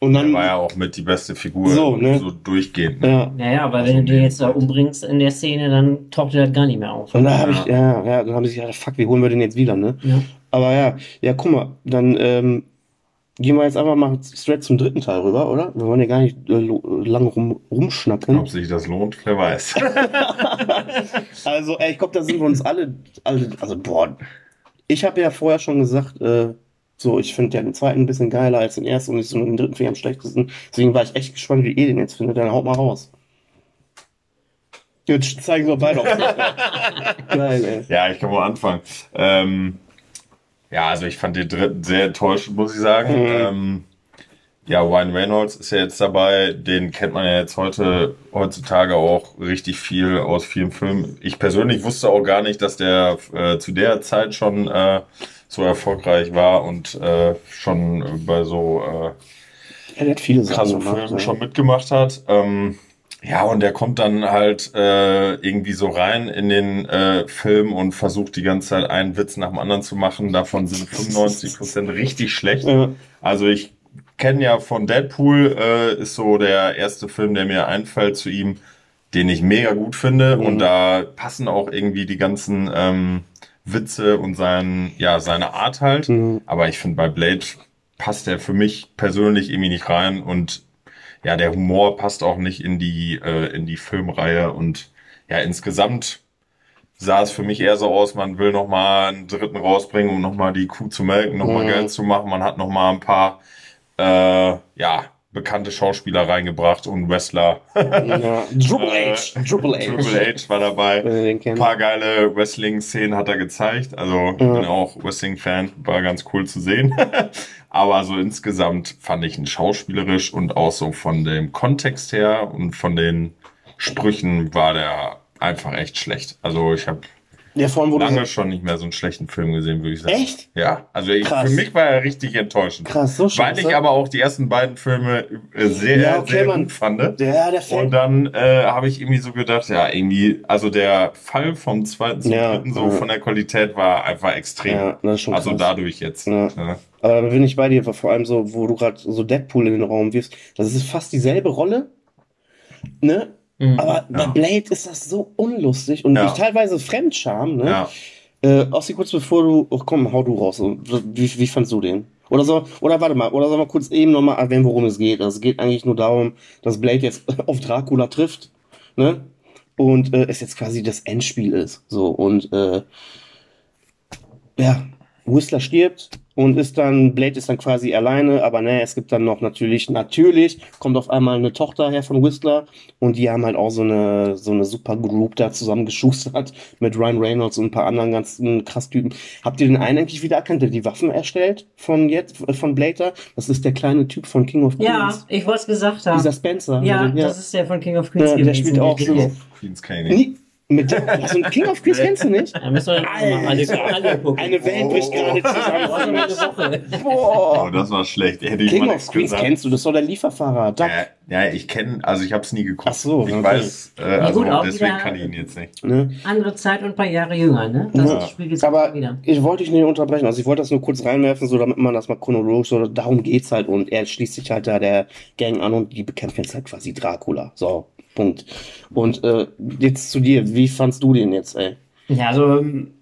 S1: Und dann.
S2: war ja auch mit die beste Figur
S1: So, ne?
S2: so durchgehend.
S1: ja.
S3: Naja, aber
S2: Also
S3: wenn du den jetzt da umbringst in der Szene, dann taucht er halt gar nicht mehr auf.
S1: Und da habe ich, ja, ja, dann haben sie sich gedacht, fuck, wie holen wir den jetzt wieder, ne?
S3: Ja.
S1: Aber ja, ja, guck mal, dann ähm, gehen wir jetzt einfach mal straight zum dritten Teil rüber, oder? Wir wollen ja gar nicht äh, lang rum, rumschnacken.
S2: Ob sich das lohnt, wer weiß.
S1: Also, ey, ich glaube, da sind wir uns alle, alle also, boah. Ich habe ja vorher schon gesagt, äh, so, ich finde ja den zweiten ein bisschen geiler als den ersten und ich so den dritten finde am schlechtesten. Deswegen war ich echt gespannt, wie ihr den jetzt findet. Dann haut mal raus. Jetzt zeigen wir beide auf. Geil, ey.
S2: Ja, ich kann mal anfangen. Ähm, ja, also ich fand den dritten sehr enttäuschend, muss ich sagen.
S1: Mhm.
S2: Ähm, ja, Ryan Reynolds ist ja jetzt dabei. Den kennt man ja jetzt heute, heutzutage auch richtig viel aus vielen Filmen. Ich persönlich wusste auch gar nicht, dass der äh, zu der Zeit schon äh, so erfolgreich war und äh, schon bei so äh,
S1: Ja, viele Sachen
S2: krasse
S1: gemacht.
S2: Filme
S1: ja.
S2: schon mitgemacht hat. Ähm, ja, und der kommt dann halt äh, irgendwie so rein in den äh, Film und versucht die ganze Zeit einen Witz nach dem anderen zu machen. Davon sind 95% richtig schlecht.
S1: Ja.
S2: Also ich kenne ja von Deadpool, äh, ist so der erste Film, der mir einfällt zu ihm, den ich mega gut finde.
S1: Mhm.
S2: Und da passen auch irgendwie die ganzen ähm, Witze und sein, ja, seine Art halt.
S1: Mhm.
S2: Aber ich finde, bei Blade passt er für mich persönlich irgendwie nicht rein und ja, der Humor passt auch nicht in die, äh, in die Filmreihe und ja, insgesamt sah es für mich eher so aus, man will noch mal einen dritten rausbringen, um noch mal die Kuh zu melken, noch mal
S1: Mhm.
S2: Geld zu machen. Man hat noch mal ein paar, äh, ja, bekannte Schauspieler reingebracht und Wrestler.
S1: Ja. Triple
S2: Äh,
S1: H. Triple H.
S2: Triple H war dabei. Ein paar geile Wrestling-Szenen hat er gezeigt. Also ich
S1: Ja.
S2: bin auch Wrestling-Fan, war ganz cool zu sehen. Aber so insgesamt fand ich ihn schauspielerisch und auch so von dem Kontext her und von den Sprüchen war der einfach echt schlecht. Also ich habe
S1: Der vor allem wurde
S2: lange schon nicht mehr so einen schlechten Film gesehen, würde ich sagen.
S1: Echt?
S2: Ja, also ich, für mich war er richtig enttäuschend.
S1: krass, so
S2: Weil
S1: scheiße.
S2: ich aber auch die ersten beiden Filme äh, sehr,
S1: Ja, okay,
S2: sehr
S1: Mann.
S2: gut fand.
S1: Ja, der
S2: Und
S1: fällt.
S2: dann äh, habe ich irgendwie so gedacht, ja, irgendwie, also der Fall vom zweiten zum
S1: Ja,
S2: dritten so
S1: ja.
S2: von der Qualität war einfach extrem.
S1: Ja, das ist schon
S2: also
S1: krass.
S2: dadurch jetzt.
S1: Ja.
S2: Ja.
S1: Aber da bin ich bei dir, vor allem so, wo du gerade so Deadpool in den Raum wirfst. Das ist fast dieselbe Rolle, ne?
S3: Mhm.
S1: Aber bei
S2: Ja.
S1: Blade ist das so unlustig und
S2: Ja.
S1: teilweise Fremdscham, ne?
S2: Ja.
S1: Äh, Ossi, kurz bevor du, oh, komm, hau du raus. Wie, wie fandst du den? Oder so, oder warte mal, oder sollen wir kurz eben nochmal erwähnen, worum es geht? Also es geht eigentlich nur darum, dass Blade jetzt auf Dracula trifft, ne? Und äh, es jetzt quasi das Endspiel ist. So, und äh, ja, Whistler stirbt und ist dann, Blade ist dann quasi alleine, aber ne, es gibt dann noch natürlich, natürlich kommt auf einmal eine Tochter her von Whistler und die haben halt auch so eine, so eine super Group da zusammen geschustert mit Ryan Reynolds und ein paar anderen ganzen krass Typen. Habt ihr den einen eigentlich wieder erkannt, der die Waffen erstellt von jetzt, von Blader? Das ist der kleine Typ von King of
S3: Ja,
S1: Queens.
S3: ich wollte es gesagt haben.
S1: Dieser Spencer.
S3: Ja,
S1: ja.
S3: das ist der von King of Queens
S1: Ja, der spielt auch so.
S3: Dicke.
S2: Queen's Candy.
S1: Mit dem, also King of Queens kennst du nicht?
S3: Da müssen wir dann mal alle, alle gucken.
S1: Eine Welt bricht gerade
S3: Oh,
S1: zusammen.
S3: Woche.
S2: Oh,
S1: Boah.
S2: das war schlecht. Hätte ich
S1: King
S2: mal
S1: of Queens
S2: gesagt.
S1: kennst du, das ist doch der Lieferfahrer. Duck.
S2: Ja, ja, ich kenne, also ich habe es nie geguckt.
S1: Ach so,
S2: ich
S1: okay.
S2: weiß, äh, also
S3: gut,
S2: deswegen kann ich ihn jetzt nicht.
S1: Ne?
S3: Andere Zeit und ein paar Jahre jünger, ne? Das
S1: Ja.
S3: spielt jetzt
S1: Aber
S3: wieder.
S1: ich wollte dich nicht unterbrechen. Also ich wollte das nur kurz reinwerfen, so damit man das mal chronologisch, so darum geht's halt. Und er schließt sich halt da der Gang an und die bekämpfen jetzt halt quasi Dracula. So, Punkt. Und äh, jetzt zu dir, wie fandst du den jetzt, ey?
S3: Ja, also, ähm,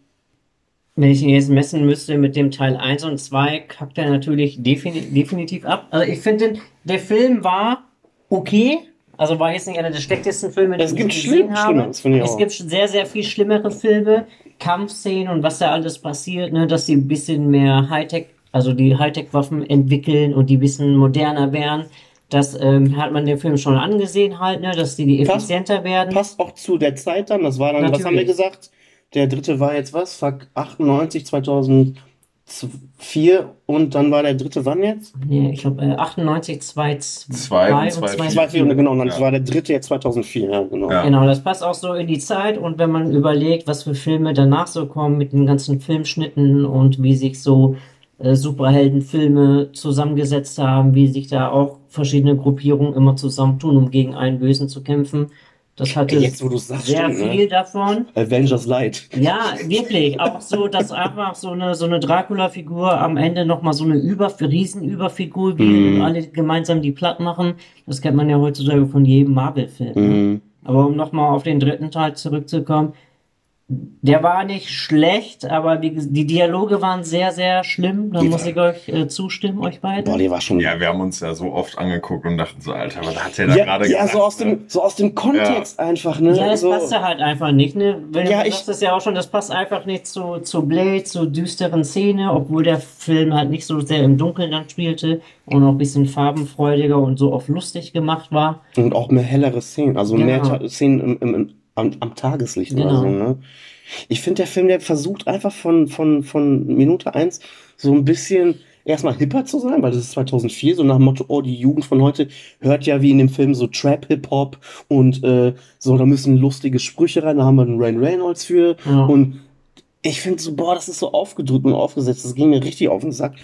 S3: wenn ich ihn jetzt messen müsste mit dem Teil 1 und 2, kackt er natürlich defini definitiv ab. Also ich finde, der Film war okay. Also war jetzt nicht einer der schlechtesten Filme, die
S1: Es
S3: ich
S1: gibt
S3: gesehen
S1: schlimm-
S3: habe.
S1: Ich
S3: es
S1: auch.
S3: gibt sehr, sehr viel schlimmere Filme, Kampfszenen und was da alles passiert, ne, dass die ein bisschen mehr Hightech, also die Hightech-Waffen entwickeln und die ein bisschen moderner werden. Das ähm, hat man dem Film schon angesehen halt, ne, dass die, die
S1: Passt-
S3: effizienter werden.
S1: Passt auch zu der Zeit dann, das war dann, was
S3: Natürlich.
S1: haben wir gesagt? Der dritte war jetzt was? Fuck, 98, 2004 und dann war der dritte wann jetzt?
S3: Nee, ich glaube äh, 98, 2, 2
S2: Zwei und
S3: und
S2: zwei,
S3: 2,
S2: vier.
S1: 2004, genau, und dann
S2: Ja.
S1: war der dritte jetzt 2004, ja, genau.
S2: Ja.
S3: Genau, das passt auch so in die Zeit und wenn man überlegt, was für Filme danach so kommen mit den ganzen Filmschnitten und wie sich so äh, Superheldenfilme zusammengesetzt haben, wie sich da auch verschiedene Gruppierungen immer zusammentun, um gegen einen Bösen zu kämpfen. Das hatte
S1: jetzt, sagst,
S3: sehr
S1: stimmt, ne?
S3: viel davon.
S1: Avengers Light.
S3: Ja, wirklich. Auch so, dass einfach so eine, so eine Dracula-Figur am Ende nochmal so eine Über Riesenüberfigur
S1: Mhm.
S3: und alle gemeinsam die platt machen. Das kennt man ja heutzutage von jedem Marvel-Film. ne?
S1: Mhm.
S3: Aber um nochmal auf den dritten Teil zurückzukommen, der war nicht schlecht, aber die, die Dialoge waren sehr, sehr schlimm. Da
S1: Die
S3: muss ich euch äh, zustimmen, euch beiden.
S1: Boah, die war schon.
S2: Ja, wir haben uns ja so oft angeguckt und dachten so, Alter, was hat der da
S1: Ja,
S2: gerade
S1: ja
S2: gesagt?
S1: so, aus
S2: ne?
S1: dem, so aus dem Kontext einfach, ne?
S3: Ja, das
S1: so,
S3: passte halt einfach nicht, ne? Wenn
S1: Ja,
S3: du
S1: ich-
S3: sagst es ja auch schon, das passt einfach nicht zu, zu Blade, zur düsteren Szene, obwohl der Film halt nicht so sehr im Dunkeln dann spielte und auch ein bisschen farbenfreudiger und so auf lustig gemacht war.
S1: Und auch mehr hellere Szenen, also mehr
S3: Genau.
S1: Ta Szenen im, im, im, am, am Tageslicht oder
S3: Genau.
S1: so, ne? Ich finde, der Film, der versucht einfach von, von, von Minute eins so ein bisschen erstmal hipper zu sein, weil das ist 2004, so nach dem Motto, oh, die Jugend von heute hört ja wie in dem Film so Trap-Hip-Hop und äh, so, da müssen lustige Sprüche rein, da haben wir einen Ryan Reynolds für
S3: Ja.
S1: und ich finde so, boah, das ist so aufgedrückt und aufgesetzt, das ging mir richtig auf den Sack.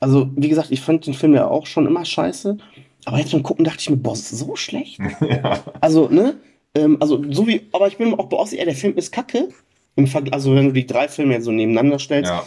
S1: Also, wie gesagt, ich fand den Film ja auch schon immer scheiße, aber jetzt beim Gucken dachte ich mir, boah, ist so schlecht.
S2: ja.
S1: Also, ne? Ähm, also, so wie, aber ich bin auch bei Ossi, ey, der Film ist kacke. Im Vergleich, also, wenn du die drei Filme jetzt so nebeneinander stellst,
S2: ja.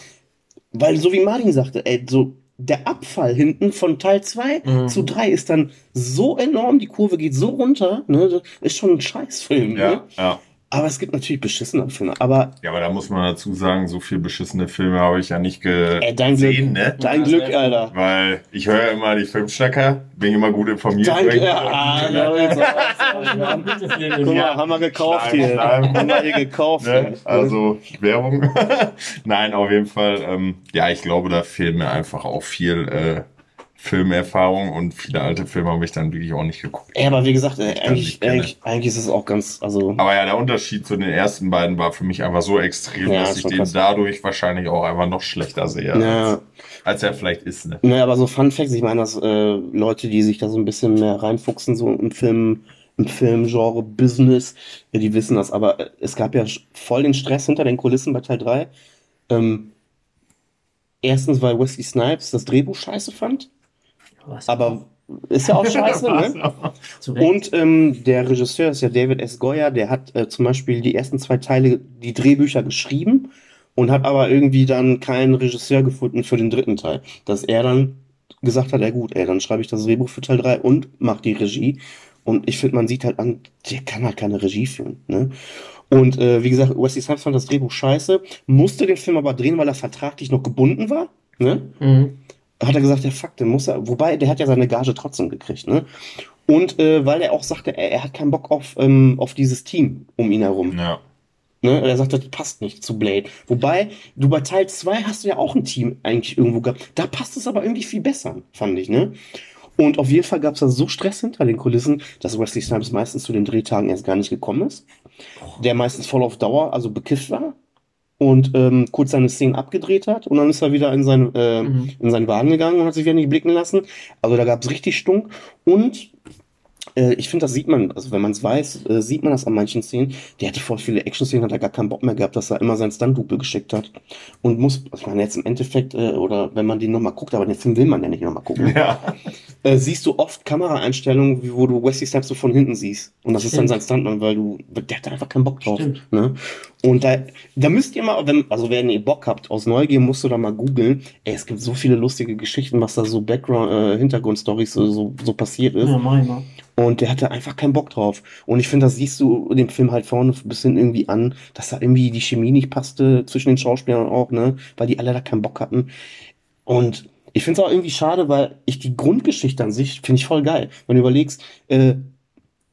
S1: weil, so wie Martin sagte, ey, so, der Abfall hinten von Teil 2
S3: Mhm.
S1: zu 3 ist dann so enorm, die Kurve geht so runter, ne? Das ist schon ein Scheißfilm, ne?
S2: Ja, ja.
S1: Aber es gibt natürlich beschissene Filme, aber,
S2: Ja, aber da muss man dazu sagen, so viel beschissene Filme habe ich ja nicht gesehen,
S1: ey, dein Glück,
S2: ne?
S1: dein Glück, Alter.
S2: Weil ich höre ja immer die Filmschnacker, bin immer gut informiert.
S1: Danke, ja, ja,
S3: Gute Filme,
S1: Guck
S3: ja.
S1: mal, haben wir gekauft
S2: Schleim,
S1: hier.
S2: Schleim.
S1: Haben wir hier gekauft.
S2: Ne? Also Werbung. Nein, auf jeden Fall. Ähm, ja, ich glaube, da fehlt mir einfach auch viel äh, Filmerfahrung und viele alte Filme habe ich dann wirklich auch nicht geguckt.
S1: Ey, aber wie gesagt, ey, eigentlich, eigentlich, eigentlich ist es auch ganz, also.
S2: Aber ja, der Unterschied zu den ersten beiden war für mich einfach so extrem,
S1: Ja,
S2: dass ich den
S1: krass.
S2: dadurch wahrscheinlich auch einfach noch schlechter sehe,
S1: Ja.
S2: als, als er vielleicht ist. Ne?
S1: Naja, aber so Fun Facts, ich meine, dass äh, Leute, die sich da so ein bisschen mehr reinfuchsen, so im Film, im Filmgenre, Business, ja, die wissen das, aber äh, es gab ja voll den Stress hinter den Kulissen bei Teil 3. Ähm, erstens, weil Wesley Snipes das Drehbuch scheiße fand,
S3: Was?
S1: aber ist ja auch scheiße, ne? Und ähm, der Regisseur ist ja David S. Goyer, der hat äh, zum Beispiel die ersten zwei Teile, die Drehbücher geschrieben und hat aber irgendwie dann keinen Regisseur gefunden für den dritten Teil. Dass er dann gesagt hat, ja gut, ey, dann schreibe ich das Drehbuch für Teil 3 und mach die Regie. Und ich finde, man sieht halt an, der kann halt keine Regie führen. Ne? Und äh, wie gesagt, Wesley Snipes fand das Drehbuch scheiße, musste den Film aber drehen, weil er vertraglich noch gebunden war. Ne?
S3: Mhm.
S1: Hat er gesagt, ja fuck, den muss er, wobei, der hat ja seine Gage trotzdem gekriegt, ne? Und äh, weil er auch sagte, er, er hat keinen Bock auf, ähm, auf dieses Team um ihn herum.
S2: Ja.
S1: Ne? Er sagte, das passt nicht zu Blade. Wobei, du bei Teil 2 hast du ja auch ein Team eigentlich irgendwo gehabt. Da passt es aber irgendwie viel besser, fand ich, ne? Und auf jeden Fall gab es da so Stress hinter den Kulissen, dass Wesley Snipes meistens zu den Drehtagen erst gar nicht gekommen ist. Der meistens voll auf Dauer, also bekifft war. Und ähm, kurz seine Szenen abgedreht hat und dann ist er wieder in, sein, äh,
S3: Mhm.
S1: in seinen Wagen gegangen und hat sich wieder nicht blicken lassen. Also da gab es richtig Stunk. Und Äh, ich finde, das sieht man, also wenn man es weiß, äh, sieht man das an manchen Szenen. Der hatte voll viele Action-Szenen, hat er gar keinen Bock mehr gehabt, dass er immer seinen Stunt-Double geschickt hat. Und muss, also ich meine, jetzt im Endeffekt, äh, oder wenn man den nochmal guckt, aber den Film will man ja nicht nochmal gucken,
S2: Ja.
S1: äh, siehst du oft Kameraeinstellungen, wie- wo du Wesley Snipes so von hinten siehst. Und das ist dann
S3: Stimmt.
S1: sein Stuntman, weil du, der hat da einfach keinen Bock drauf.
S3: Stimmt.
S1: Ne? Und da, da müsst ihr mal, wenn, also wenn ihr Bock habt, aus Neugier musst du da mal googeln. Ey, es gibt so viele lustige Geschichten, was da so Background, äh, Hintergrundstories so, so, so passiert ist.
S3: Ja, ich mal.
S1: Und der hatte einfach keinen Bock drauf. Und ich finde, das siehst du dem Film halt vorne bis hin irgendwie an, dass da irgendwie die Chemie nicht passte zwischen den Schauspielern auch, ne? Weil die alle da keinen Bock hatten. Und ich finde es auch irgendwie schade, weil ich die Grundgeschichte an sich finde ich voll geil. Wenn du überlegst, äh,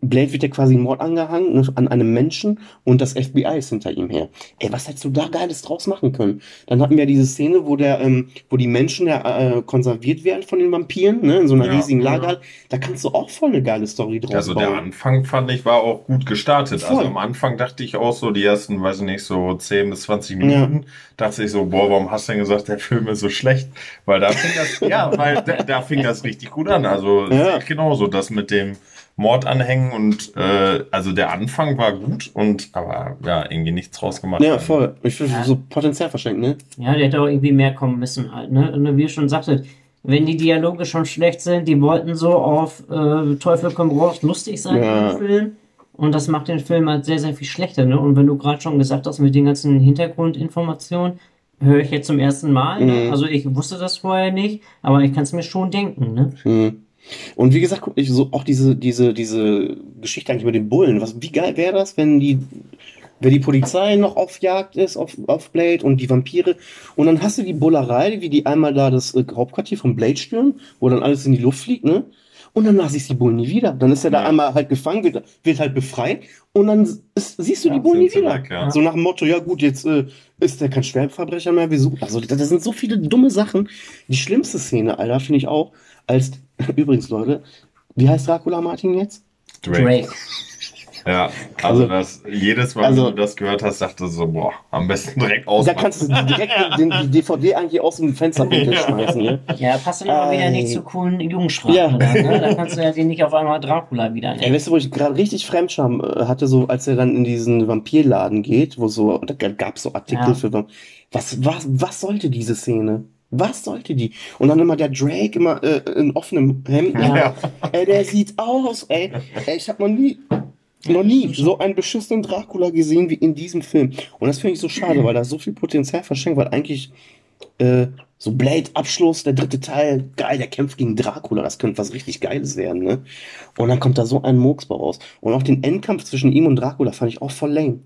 S1: Blade wird ja quasi Mord angehangen ne, an einem Menschen und das FBI ist hinter ihm her. Ey, was hättest du da Geiles draus machen können? Dann hatten wir diese Szene, wo der, ähm, wo die Menschen ja äh, konserviert werden von den Vampiren, ne, in so einer
S2: Ja.
S1: riesigen Lagerhalle. Da kannst du auch voll eine geile Story draus
S2: Also
S1: bauen.
S2: der Anfang fand ich war auch gut gestartet.
S1: Voll.
S2: Also am Anfang dachte ich auch so, die ersten, weiß ich nicht, so 10 bis 20 Minuten, dachte ich so, boah, warum hast du denn gesagt, der Film ist so schlecht? Weil da fing das, ja, weil da, da fing das richtig gut an. Also
S1: Ja.
S2: genauso, das mit dem Mord anhängen und äh, also der Anfang war gut und aber ja, irgendwie nichts draus gemacht.
S1: Ja, voll. Ich finde
S3: Ja.
S1: so Potenzial verschenkt, ne?
S3: Ja, der hätte auch irgendwie mehr kommen müssen halt, ne? Und wie ihr schon sagtet, wenn die Dialoge schon schlecht sind, die wollten so auf äh, Teufel komm raus lustig sein
S1: Ja.
S3: im Film. Und das macht den Film halt sehr, sehr viel schlechter, ne? Und wenn du gerade schon gesagt hast, mit den ganzen Hintergrundinformationen, höre ich jetzt zum ersten Mal. Ne?
S1: Mhm.
S3: Also ich wusste das vorher nicht, aber ich kann es mir schon denken, ne?
S1: Hm. Und wie gesagt, guck ich so auch diese, diese, diese Geschichte eigentlich mit den Bullen. Was, wie geil wäre das, wenn die, wenn die Polizei noch auf Jagd ist, auf, auf Blade und die Vampire. Und dann hast du die Bullerei, wie die einmal da das äh, Hauptquartier von Blade stürmen, wo dann alles in die Luft fliegt, ne? Und danach siehst du die Bullen nie wieder. Dann ist er da
S2: Ja.
S1: einmal halt gefangen, wird, wird halt befreit und dann ist, siehst du
S2: Ja,
S1: die Bullen nie wieder.
S2: weg, ja.
S1: So nach dem Motto, ja gut, jetzt äh, ist der kein Schwerverbrecher mehr, wir suchen. Also das sind so viele dumme Sachen. Die schlimmste Szene, Alter, finde ich auch, als übrigens, Leute, wie heißt Dracula Martin jetzt?
S2: Drake. Ja, also,
S1: Also-
S2: das jedes Mal,
S1: also-
S2: wenn du das gehört hast, dachte so, boah, am besten direkt aus.
S1: Da kannst du direkt den, die DVD eigentlich aus dem Fensterwinkel schmeißen, ne?
S3: Ja, passt dann aber wieder
S1: Ei.
S3: nicht zur coolen Jugendsprache.
S1: Ja.
S3: Da, ne? da kannst du ja den nicht auf einmal Dracula wieder
S1: Ey,
S3: nennen.
S1: weißt du, wo ich gerade richtig Fremdscham äh, hatte, so als er dann in diesen Vampirladen geht, wo so, da gab es so Artikel
S3: Ja.
S1: für was, was, was sollte diese Szene? Was sollte die? Und dann immer der Drake immer äh, in offenem Hemd.
S2: Ja.
S1: Ey, der sieht aus, ey. ey ich habe noch nie, noch nie so einen beschissenen Dracula gesehen wie in diesem Film. Und das finde ich so schade, weil da so viel Potenzial verschenkt, weil eigentlich äh, so Blade Abschluss, der dritte Teil, geil, der kämpft gegen Dracula, das könnte was richtig Geiles werden, ne? Und dann kommt da so ein Murksbau raus. Und auch den Endkampf zwischen ihm und Dracula fand ich auch voll lame.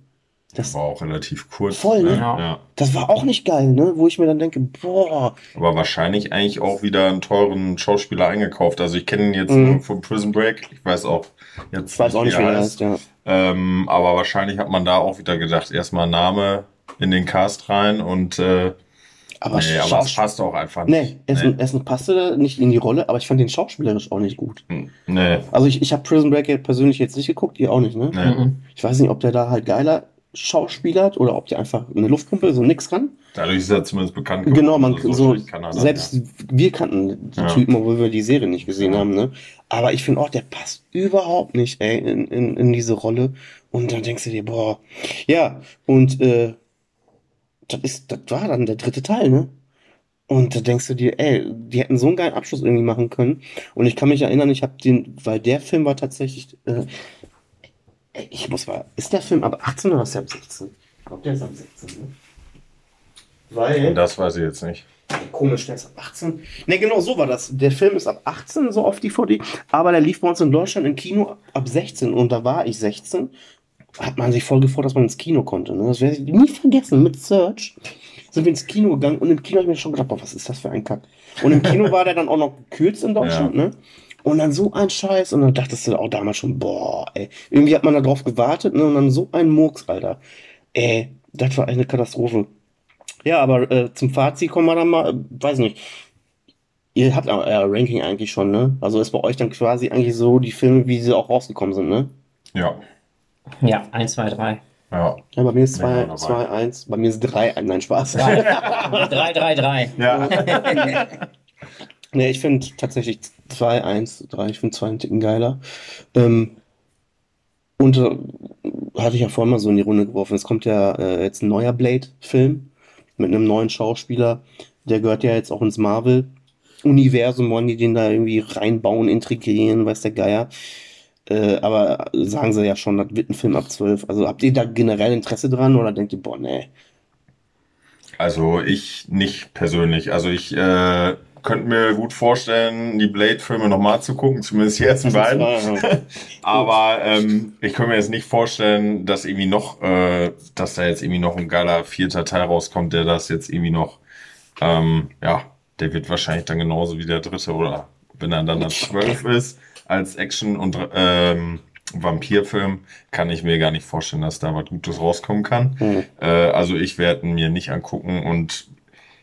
S1: Das,
S2: war auch relativ kurz.
S1: Voll, ne?
S2: Ja.
S3: Ja.
S1: das war auch nicht geil, ne? Wo ich mir dann denke, boah,
S2: Aber wahrscheinlich eigentlich auch wieder einen teuren Schauspieler eingekauft. Also ich kenne ihn jetzt
S1: Mhm.
S2: nur von Prison Break. Ich weiß auch jetzt
S1: ich weiß auch nicht, wie er heißt, ja.
S2: Ähm, aber wahrscheinlich hat man da auch wieder gedacht, erstmal Name in den Cast rein und äh,
S1: Aber,
S2: nee, aber es passt auch einfach
S1: Nee,
S2: nicht.
S1: erstens, erstens passte er nicht in die Rolle, aber ich fand den schauspielerisch auch nicht gut.
S2: nee. nee.
S1: Also ich, ich habe Prison Break persönlich jetzt nicht geguckt, ihr auch nicht, ne?
S2: nee.
S3: Mhm.
S1: Ich weiß nicht, ob der da halt geiler schauspielert oder ob der einfach eine Luftpumpe so nix kann.
S2: Dadurch ist er zumindest bekannt
S1: Genau, man
S2: Also
S1: so,
S2: das,
S1: selbst wir kannten die
S2: Ja.
S1: Typen, obwohl wir die Serie nicht gesehen
S2: Ja.
S1: haben, ne? Aber ich finde auch, der passt überhaupt nicht, ey, in, in, in diese Rolle. Und dann denkst du dir, boah, ja, und äh, das ist, das war dann der dritte Teil, ne? Und da denkst du dir, ey, die hätten so einen geilen Abschluss irgendwie machen können. Und ich kann mich erinnern, ich habe den, weil der Film war tatsächlich, äh, ich muss mal, ist der Film ab 18 oder ist der ab 16? Ich glaube, der ist ab 16, ne? Weil.
S2: ja. Das weiß ich jetzt nicht.
S1: Komisch, der ist ab 18. Ne, genau so war das. Der Film ist ab 18 so auf DVD, aber der lief bei uns in Deutschland im Kino ab 16 und da war ich 16. Hat man sich voll gefreut, dass man ins Kino konnte. Ne? Das werde ich nie vergessen. Mit Search sind wir ins Kino gegangen und im Kino habe ich mir schon gedacht, boah, was ist das für ein Kack. Und im Kino war der dann auch noch gekürzt in Deutschland, ne? Und dann so ein Scheiß und dann dachtest du auch damals schon, boah, ey. Irgendwie hat man da drauf gewartet, ne? Und dann so ein Murks, Alter. Ey, das war eine Katastrophe. Ja, aber äh, zum Fazit kommen wir dann mal, äh, weiß nicht. Ihr habt aber euer Ranking eigentlich schon, ne? Also ist bei euch dann quasi eigentlich so die Filme, wie sie auch rausgekommen sind, ne?
S2: Ja.
S3: Ja, 1, 2, 3.
S2: Ja.
S1: Ja, bei mir ist
S2: Ja,
S1: 2,
S2: dabei.
S1: 2, 1, bei mir ist 3, nein, Spaß.
S3: 3, 3, 3.
S2: Ja.
S1: Nee, ich finde tatsächlich 2, 1, 3, ich finde 2 einen Ticken geiler. Ähm, und äh, hatte ich ja vorhin mal so in die Runde geworfen. Es kommt ja äh, jetzt ein neuer Blade-Film mit einem neuen Schauspieler. Der gehört ja jetzt auch ins Marvel-Universum, wollen die den da irgendwie reinbauen, integrieren, weiß der Geier. Äh, aber sagen sie ja schon, das wird ein Film ab 12. Also habt ihr da generell Interesse dran oder denkt ihr, boah, nee.
S2: Also ich nicht persönlich. Also ich äh, könnte mir gut vorstellen, die Blade-Filme nochmal zu gucken, zumindest die ersten beiden. Aber ähm, ich könnte mir jetzt nicht vorstellen, dass irgendwie noch, äh, dass da jetzt irgendwie noch ein geiler vierter Teil rauskommt, der das jetzt irgendwie noch, ähm, ja, der wird wahrscheinlich dann genauso wie der dritte oder wenn er dann zwölf ist, als Action- und ähm, Vampirfilm, kann ich mir gar nicht vorstellen, dass da was Gutes rauskommen kann.
S1: Mhm.
S2: Äh, also ich werde mir nicht angucken und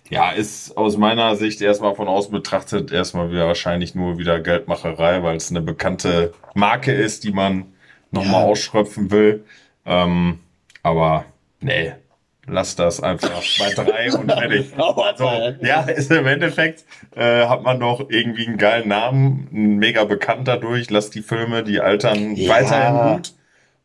S2: ja, ist aus meiner Sicht erstmal von außen betrachtet erstmal wieder wahrscheinlich nur wieder Geldmacherei, weil es eine bekannte Marke ist, die man nochmal
S1: Ja.
S2: ausschröpfen will. Ähm, aber nee, lass das einfach bei drei und fertig. Also, ja, ist im Endeffekt, äh, hat man doch irgendwie einen geilen Namen, mega bekannt dadurch, lass die Filme, die altern
S1: Ja.
S2: weiterhin gut.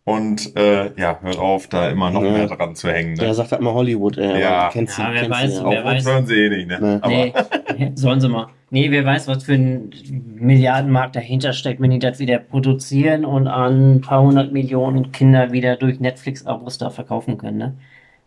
S2: Und äh, ja, hört auf, da immer noch
S1: Ja.
S2: mehr dran zu hängen. Ne?
S1: Ja, sagt halt mal Hollywood, ey.
S2: Ja.
S1: aber kennst du,
S3: Ja, wer
S1: kennst
S3: weiß,
S1: du
S3: wer weiß.
S2: uns hören sie eh nicht, ne?
S1: Nee.
S2: Aber
S3: Nee, sollen sie mal. Nee, wer weiß, was für ein Milliardenmarkt dahinter steckt, wenn die das wieder produzieren und an ein paar hundert Millionen Kinder wieder durch Netflix-Abos da verkaufen können, ne?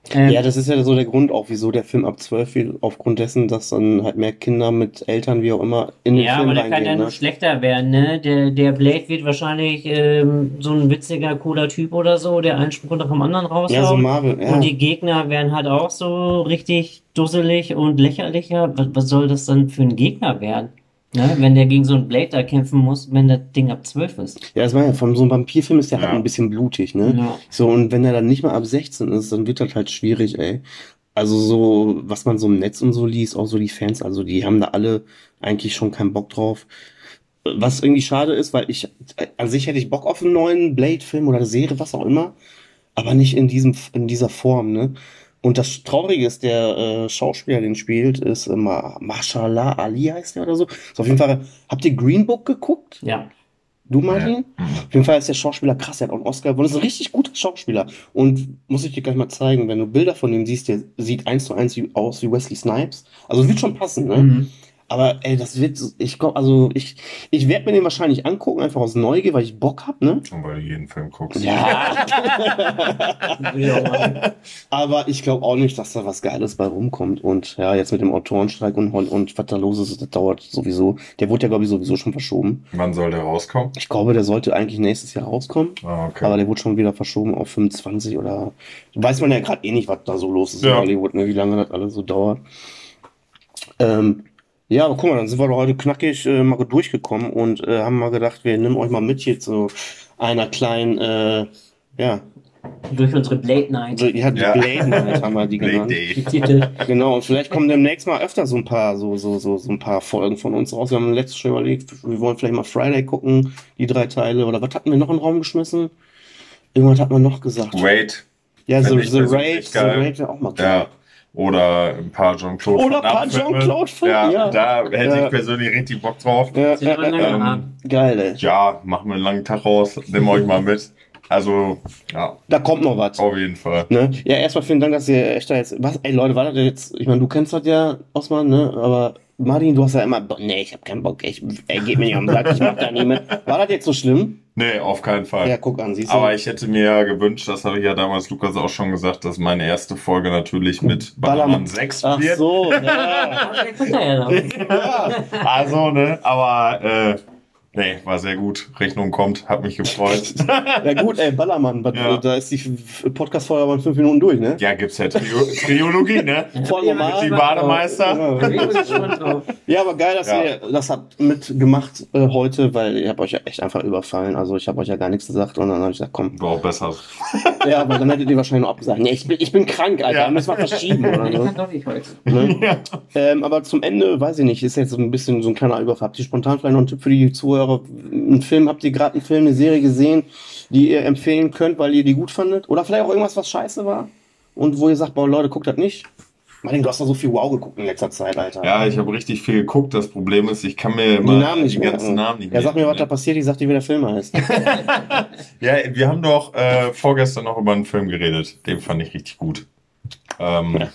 S3: Ähm,
S1: Ja, das ist ja so der Grund auch, wieso der Film ab 12 wird, aufgrund dessen, dass dann halt mehr Kinder mit Eltern, wie auch immer, in den
S3: Ja,
S1: Film
S3: aber der kann ja
S1: reingehen.
S3: nur
S1: Ne?
S3: schlechter werden, ne? Der, der Blade wird wahrscheinlich ähm, so ein witziger, cooler Typ oder so, der einen Spruch nach dem anderen raushaut.
S1: Ja, so Marvel, ja.
S3: Und die Gegner werden halt auch so richtig dusselig und lächerlicher. Was, was soll das dann für ein Gegner werden? Ne? Wenn der gegen so einen Blade da kämpfen muss, wenn das Ding ab 12 ist.
S1: Ja, das war ja, von so einem Vampirfilm ist der halt
S2: Ja.
S1: ein bisschen blutig, ne?
S3: Ja.
S1: So, und wenn er dann nicht mal ab 16 ist, dann wird das halt schwierig, ey. Also so, was man so im Netz und so liest, auch so die Fans, also die haben da alle eigentlich schon keinen Bock drauf. Was irgendwie schade ist, weil ich, an sich hätte ich Bock auf einen neuen Blade-Film oder Serie, was auch immer, aber nicht in diesem, in dieser Form, ne? Und das Traurige ist, der äh, Schauspieler, den spielt, ist äh, Ma Mashallah Ali heißt der oder so. Ist auf jeden Fall, habt ihr Green Book geguckt?
S3: Ja.
S1: Du, Martin?
S2: Ja.
S1: Auf jeden Fall ist der Schauspieler krass, der hat auch einen Oscar gewonnen. Das ist ein richtig guter Schauspieler. Und muss ich dir gleich mal zeigen, wenn du Bilder von ihm siehst, der sieht eins zu eins aus wie Wesley Snipes. Also wird schon passen, ne?
S3: Mhm.
S1: Aber ey, das wird, so- ich glaube, also ich, ich werde mir den wahrscheinlich angucken, einfach aus Neugier, weil ich Bock hab, ne?
S2: Und weil du jeden Film guckst.
S1: Ja.
S3: Machen.
S1: Aber ich glaube auch nicht, dass da was Geiles bei rumkommt. Und ja, jetzt mit dem Autorenstreik und, und, und was da los ist, das dauert sowieso. Der wurde ja, glaube ich, sowieso schon verschoben.
S2: Wann soll der rauskommen?
S1: Ich glaube, der sollte eigentlich nächstes Jahr rauskommen.
S2: Ah, okay.
S1: Aber der wurde schon wieder verschoben auf 25 oder weiß man ja gerade eh nicht, was da so los ist in
S2: Ja.
S1: Hollywood, ne? wie lange das alles so dauert. Ähm, ja, aber guck mal, dann sind wir doch heute knackig äh, mal durchgekommen und äh, haben mal gedacht, wir nehmen euch mal mit hier zu einer kleinen, äh, ja,
S3: Durch unsere Blade Night.
S1: so, ja, die
S2: Ja.
S1: Blade Night haben wir die
S2: Blade
S1: genannt.
S2: Day.
S3: Titel.
S1: Genau, und vielleicht kommen demnächst mal öfter so ein paar, so, so, so, so ein paar Folgen von uns raus. Wir haben letztes schon überlegt, wir wollen vielleicht mal Friday gucken, die drei Teile. Oder was hatten wir noch in den Raum geschmissen? Irgendwas hat man noch gesagt.
S2: Wait.
S1: Ja,
S2: ich
S1: The Raid, The. Raid wäre auch mal geil.
S2: Ja. Oder ein paar Jean-Claude
S1: Oder ein paar. Jean-Claude-Filme,
S2: Ja,
S1: ja.
S2: da hätte
S1: Ja.
S2: ich persönlich richtig Bock drauf.
S1: Ja,
S2: ähm.
S1: Geil, ey.
S2: Ja, machen wir einen langen Tag raus. Nehmen wir euch mal mit. Also, ja,
S1: Da kommt noch was.
S2: auf jeden Fall.
S1: Ne? Ja, erstmal vielen Dank, dass ihr echt da jetzt. Was, ey Leute, war das jetzt. Ich meine, du kennst das ja, Osman, ne? Aber Martin, du hast ja immer. "Boah, Nee, ich hab keinen Bock. Ich, ey, geht mir nicht am Sack, ich mach da nie mit. War das jetzt so schlimm?
S2: Nee, auf keinen Fall.
S1: Ja, guck an, siehst du.
S2: Aber ich hätte mir ja gewünscht, das habe ich ja damals Lukas auch schon gesagt, dass meine erste Folge natürlich mit
S1: Ballermann.
S2: Ballermann 6
S1: Ach
S2: wird.
S1: so, ja.
S3: Ja.
S2: Also, ne, aber äh, nee, war sehr gut. Rechnung kommt, hat mich gefreut.
S1: Ja gut, ey, Ballermann,
S2: Ja.
S1: da ist die Podcast-Folge aber in fünf Minuten durch, ne?
S2: ja, gibt's ja Trio Triologie, ne?
S1: Voll normal.
S2: Die Bademeister.
S3: Ich.
S1: Ja, aber geil, dass
S2: Ja.
S1: ihr das habt mitgemacht äh, heute, weil ihr habt euch ja echt einfach überfallen. Also ich habe euch ja gar nichts gesagt und dann habe ich gesagt, komm.
S2: War auch besser.
S1: Ja, aber dann hättet ihr wahrscheinlich noch abgesagt. Nee, ich bin, ich bin krank, Alter,
S2: Ja.
S1: müssen wir verschieben oder
S3: Ich
S1: so.
S3: kann doch nicht heute.
S1: Ne? Ähm, aber zum Ende, weiß ich nicht, ist jetzt so ein bisschen so ein kleiner Überfall. Habt ihr spontan vielleicht noch einen Tipp für die Zuhörer? Einen Film, habt ihr gerade einen Film, eine Serie gesehen, die ihr empfehlen könnt, weil ihr die gut fandet? Oder vielleicht auch irgendwas, was scheiße war? Und wo ihr sagt, boah, Leute, guckt das nicht? Martin, du hast doch so viel Wow geguckt in letzter Zeit, Alter.
S2: Ja, ich habe richtig viel geguckt. Das Problem ist, ich kann mir immer
S1: die Namen nicht
S2: die
S1: mehr.
S2: ganzen Namen nicht
S1: Ja, sag mir, was da
S2: merken.
S1: passiert. Ich sag dir, wie der Film heißt.
S2: Ja, wir haben doch äh, vorgestern noch über einen Film geredet. Den fand ich richtig gut. Ähm,
S1: Ja.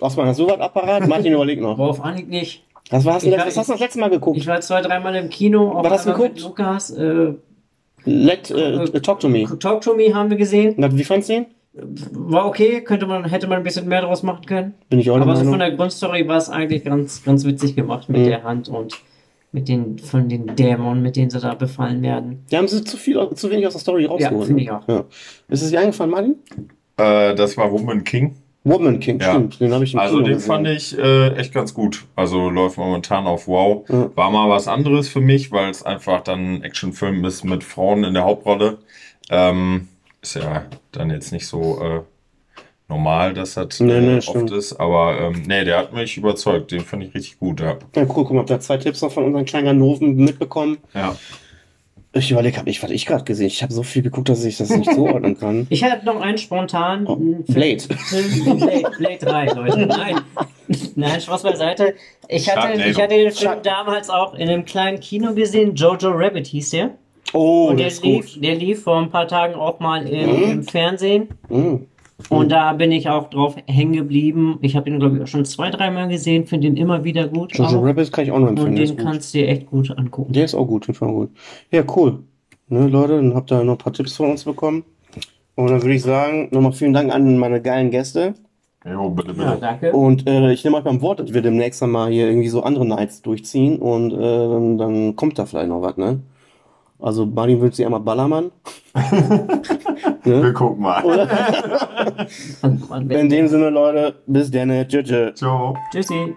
S1: Osman, hast du was Apparat? Martin, überleg noch.
S3: Worauf Anhieb nicht.
S1: Was, war, hast du,
S3: Ich
S1: das-
S3: war-
S1: was hast du das letzte Mal geguckt?
S3: Ich war zwei, dreimal im Kino. auch
S1: Was hast du geguckt?
S3: Lukas. Äh,
S1: Let, äh, talk to me.
S3: Talk to Me haben wir gesehen.
S1: Na, wie fandst du den?
S3: War okay, könnte man, hätte man ein bisschen mehr draus machen können.
S1: Bin ich auch
S3: Aber so von der Grundstory war es eigentlich ganz, ganz witzig gemacht mit
S1: Mhm.
S3: der Hand und mit den, von den Dämonen, mit denen sie da befallen werden.
S1: Die haben sie zu viel, zu wenig aus der Story rausgeholt.
S3: finde
S1: ne?
S3: ich auch.
S1: Ja. Ist es dir eingefallen, Martin?
S2: äh, das war Woman King.
S1: Woman King,
S2: Ja.
S1: stimmt. Den habe ich im
S2: Also
S1: Kino
S2: den
S1: gesehen.
S2: fand ich äh, echt ganz gut. Also läuft momentan auf Wow.
S1: Ja.
S2: War mal was anderes für mich, weil es einfach dann ein Actionfilm ist mit Frauen in der Hauptrolle. Ähm, ist ja dann jetzt nicht so äh, normal, dass das
S1: Nee, nee,
S2: äh, oft
S1: stimmt.
S2: ist. Aber ähm, nee, der hat mich überzeugt. Den fand ich richtig gut. Ja.
S1: Ja, cool, guck mal, habt ihr zwei Tipps noch von unseren kleinen Ganoven mitbekommen?
S2: ja.
S1: Ich überlege, hab ich, was ich gerade gesehen? Ich habe so viel geguckt, dass ich das nicht zuordnen kann.
S3: Ich hatte noch einen spontan.
S1: Oh, Blade.
S3: Film, Blade, Blade 3, Leute. Nein. Nein, Spaß beiseite. Ich hatte, ich hatte den Film damals auch in einem kleinen Kino gesehen. Jojo Rabbit hieß der.
S1: Oh,
S3: Und der
S1: das ist
S3: lief,
S1: gut.
S3: der lief vor ein paar Tagen auch mal im,
S1: Mhm.
S3: im Fernsehen.
S1: Mhm.
S3: Und da bin ich auch drauf hängen geblieben. Ich habe ihn, glaube ich, auch schon zwei, dreimal gesehen, finde ihn immer wieder gut.
S1: Jojo. Rabbit kann ich auch noch empfehlen.
S3: Und den kannst du dir echt gut angucken.
S1: Der ist auch gut, den fand ich gut. Ja, cool. Ne, Leute, dann habt ihr noch ein paar Tipps von uns bekommen. Und dann würde ich sagen, nochmal vielen Dank an meine geilen Gäste.
S2: Jo, bitte, bitte.
S3: Ja, danke.
S1: Und äh, ich nehme euch beim Wort, dass wir demnächst dann mal hier irgendwie so andere Nights durchziehen und äh, dann, dann kommt da vielleicht noch was, ne? Also Martin wünscht sich einmal Ballermann.
S2: Wir
S1: ne?
S2: gucken mal.
S1: In dem Sinne, Leute, bis dann. Tschüss. tschüss.
S2: Ciao.
S3: Tschüssi.